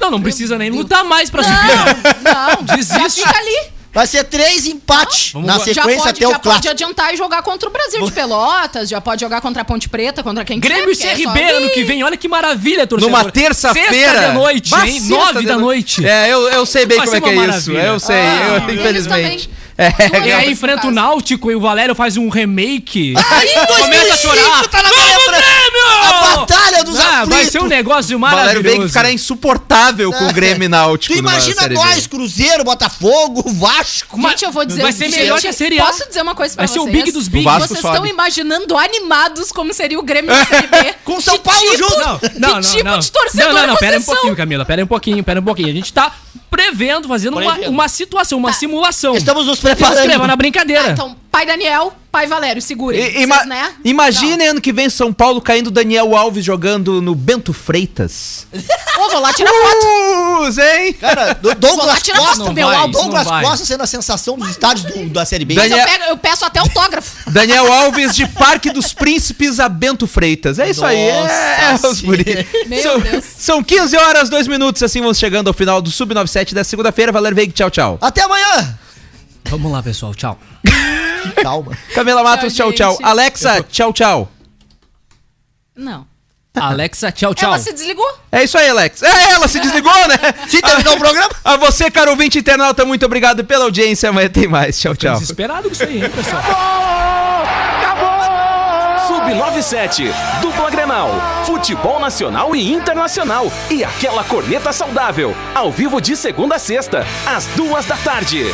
[SPEAKER 5] Não, não precisa nem lutar mais pra subir.
[SPEAKER 4] Não, já
[SPEAKER 5] Desiste.
[SPEAKER 4] fica ali.
[SPEAKER 6] Vai ser três empates
[SPEAKER 5] Vamos
[SPEAKER 6] na sequência
[SPEAKER 4] pode,
[SPEAKER 6] até o
[SPEAKER 4] já pode
[SPEAKER 6] clássico.
[SPEAKER 4] adiantar e jogar contra o Brasil de Pelotas, já pode jogar contra a Ponte Preta, contra quem
[SPEAKER 5] Grêmio e
[SPEAKER 4] porque é só
[SPEAKER 5] CRB ano
[SPEAKER 4] abrir.
[SPEAKER 5] que vem. Olha que maravilha, torcedor.
[SPEAKER 3] Numa terça-feira.
[SPEAKER 5] Sexta de noite,
[SPEAKER 3] Bah,
[SPEAKER 5] hein?
[SPEAKER 3] sexta
[SPEAKER 5] Nove
[SPEAKER 3] de
[SPEAKER 5] da
[SPEAKER 3] no-
[SPEAKER 5] noite.
[SPEAKER 3] É, eu, eu sei bem
[SPEAKER 5] Vai
[SPEAKER 3] como é que é isso. Eu sei,
[SPEAKER 4] Ah,
[SPEAKER 3] eu, infelizmente. É,
[SPEAKER 5] E aí enfrenta o. Náutico e o Valério faz um remake.
[SPEAKER 6] Aí 2005
[SPEAKER 5] Começa a chorar.
[SPEAKER 6] tá na
[SPEAKER 5] Vamos. Grêmio!
[SPEAKER 6] A batalha dos
[SPEAKER 5] Ah, vai ser um negócio
[SPEAKER 3] o Valério
[SPEAKER 5] maravilhoso.
[SPEAKER 3] Veiga ficará insuportável com o Grêmio e Náutico.
[SPEAKER 6] Tu imagina nós, Cruzeiro, Botafogo, Vasco.
[SPEAKER 4] Gente, eu vou dizer
[SPEAKER 5] Vai ser melhor que a Série A.
[SPEAKER 4] Posso dizer uma coisa pra
[SPEAKER 5] Vai ser
[SPEAKER 4] vocês?
[SPEAKER 5] o Big dos Big.
[SPEAKER 3] O Vasco
[SPEAKER 4] Vocês
[SPEAKER 3] sobe.
[SPEAKER 4] estão imaginando animados como seria o Grêmio na Série B?
[SPEAKER 6] Com São
[SPEAKER 4] Que
[SPEAKER 6] Paulo
[SPEAKER 4] tipo-
[SPEAKER 6] junto.
[SPEAKER 5] Não,
[SPEAKER 4] que
[SPEAKER 5] não, não,
[SPEAKER 4] tipo
[SPEAKER 5] não.
[SPEAKER 4] de torcedor
[SPEAKER 5] Não, não, não, pera um
[SPEAKER 4] vocês
[SPEAKER 5] pouquinho, Camila, pera um pouquinho, pera um pouquinho. A gente tá prevendo, fazendo uma,
[SPEAKER 6] Prevendo.
[SPEAKER 5] uma situação, uma simulação.
[SPEAKER 6] Estamos nos
[SPEAKER 5] que
[SPEAKER 6] preparando.
[SPEAKER 5] levar na brincadeira.
[SPEAKER 4] Ah, então, pai Daniel, pai Valério, segurem.
[SPEAKER 3] I-
[SPEAKER 4] Vocês,
[SPEAKER 3] ima-
[SPEAKER 4] né?
[SPEAKER 3] Imagine ano que vem São Paulo caindo Daniel Alves jogando no Bento Freitas.
[SPEAKER 4] Ô, vou lá tirar foto.
[SPEAKER 3] Uh, hein?
[SPEAKER 6] Cara, do
[SPEAKER 4] Vou
[SPEAKER 6] Douglas
[SPEAKER 4] lá tirar
[SPEAKER 6] Costa,
[SPEAKER 4] foto, meu
[SPEAKER 5] vai,
[SPEAKER 6] Douglas. Costa sendo a sensação dos estádios do- da Série B.
[SPEAKER 4] Mas eu,
[SPEAKER 3] Daniel-
[SPEAKER 4] pego- eu peço até autógrafo.
[SPEAKER 3] Daniel Alves de Parque dos Príncipes a Bento Freitas. É isso aí. É,
[SPEAKER 6] Nossa
[SPEAKER 3] os.
[SPEAKER 4] Meu
[SPEAKER 3] são,
[SPEAKER 4] Deus.
[SPEAKER 3] são 15 horas, 2 minutos. Assim vamos chegando ao final do Sub-97 dessa segunda-feira. Valério Veiga, tchau, tchau.
[SPEAKER 6] Até amanhã.
[SPEAKER 5] Vamos lá, pessoal, tchau.
[SPEAKER 6] Calma.
[SPEAKER 3] Camila Matos, tchau, tchau.
[SPEAKER 4] gente.
[SPEAKER 3] Alexa, tchau, tchau.
[SPEAKER 4] Não.
[SPEAKER 5] Alexa, tchau, tchau.
[SPEAKER 4] Ela se desligou?
[SPEAKER 3] É isso aí, Alex. É, ela se desligou, né?
[SPEAKER 6] Se terminou o programa.
[SPEAKER 3] A você, caro ouvinte internauta, muito obrigado pela audiência. Amanhã tem mais. Tchau, tchau.
[SPEAKER 5] Desesperado com isso aí, hein, pessoal.
[SPEAKER 1] Sub-97, dupla Grenal, futebol nacional e internacional e aquela corneta saudável, ao vivo de segunda a sexta, às duas da tarde.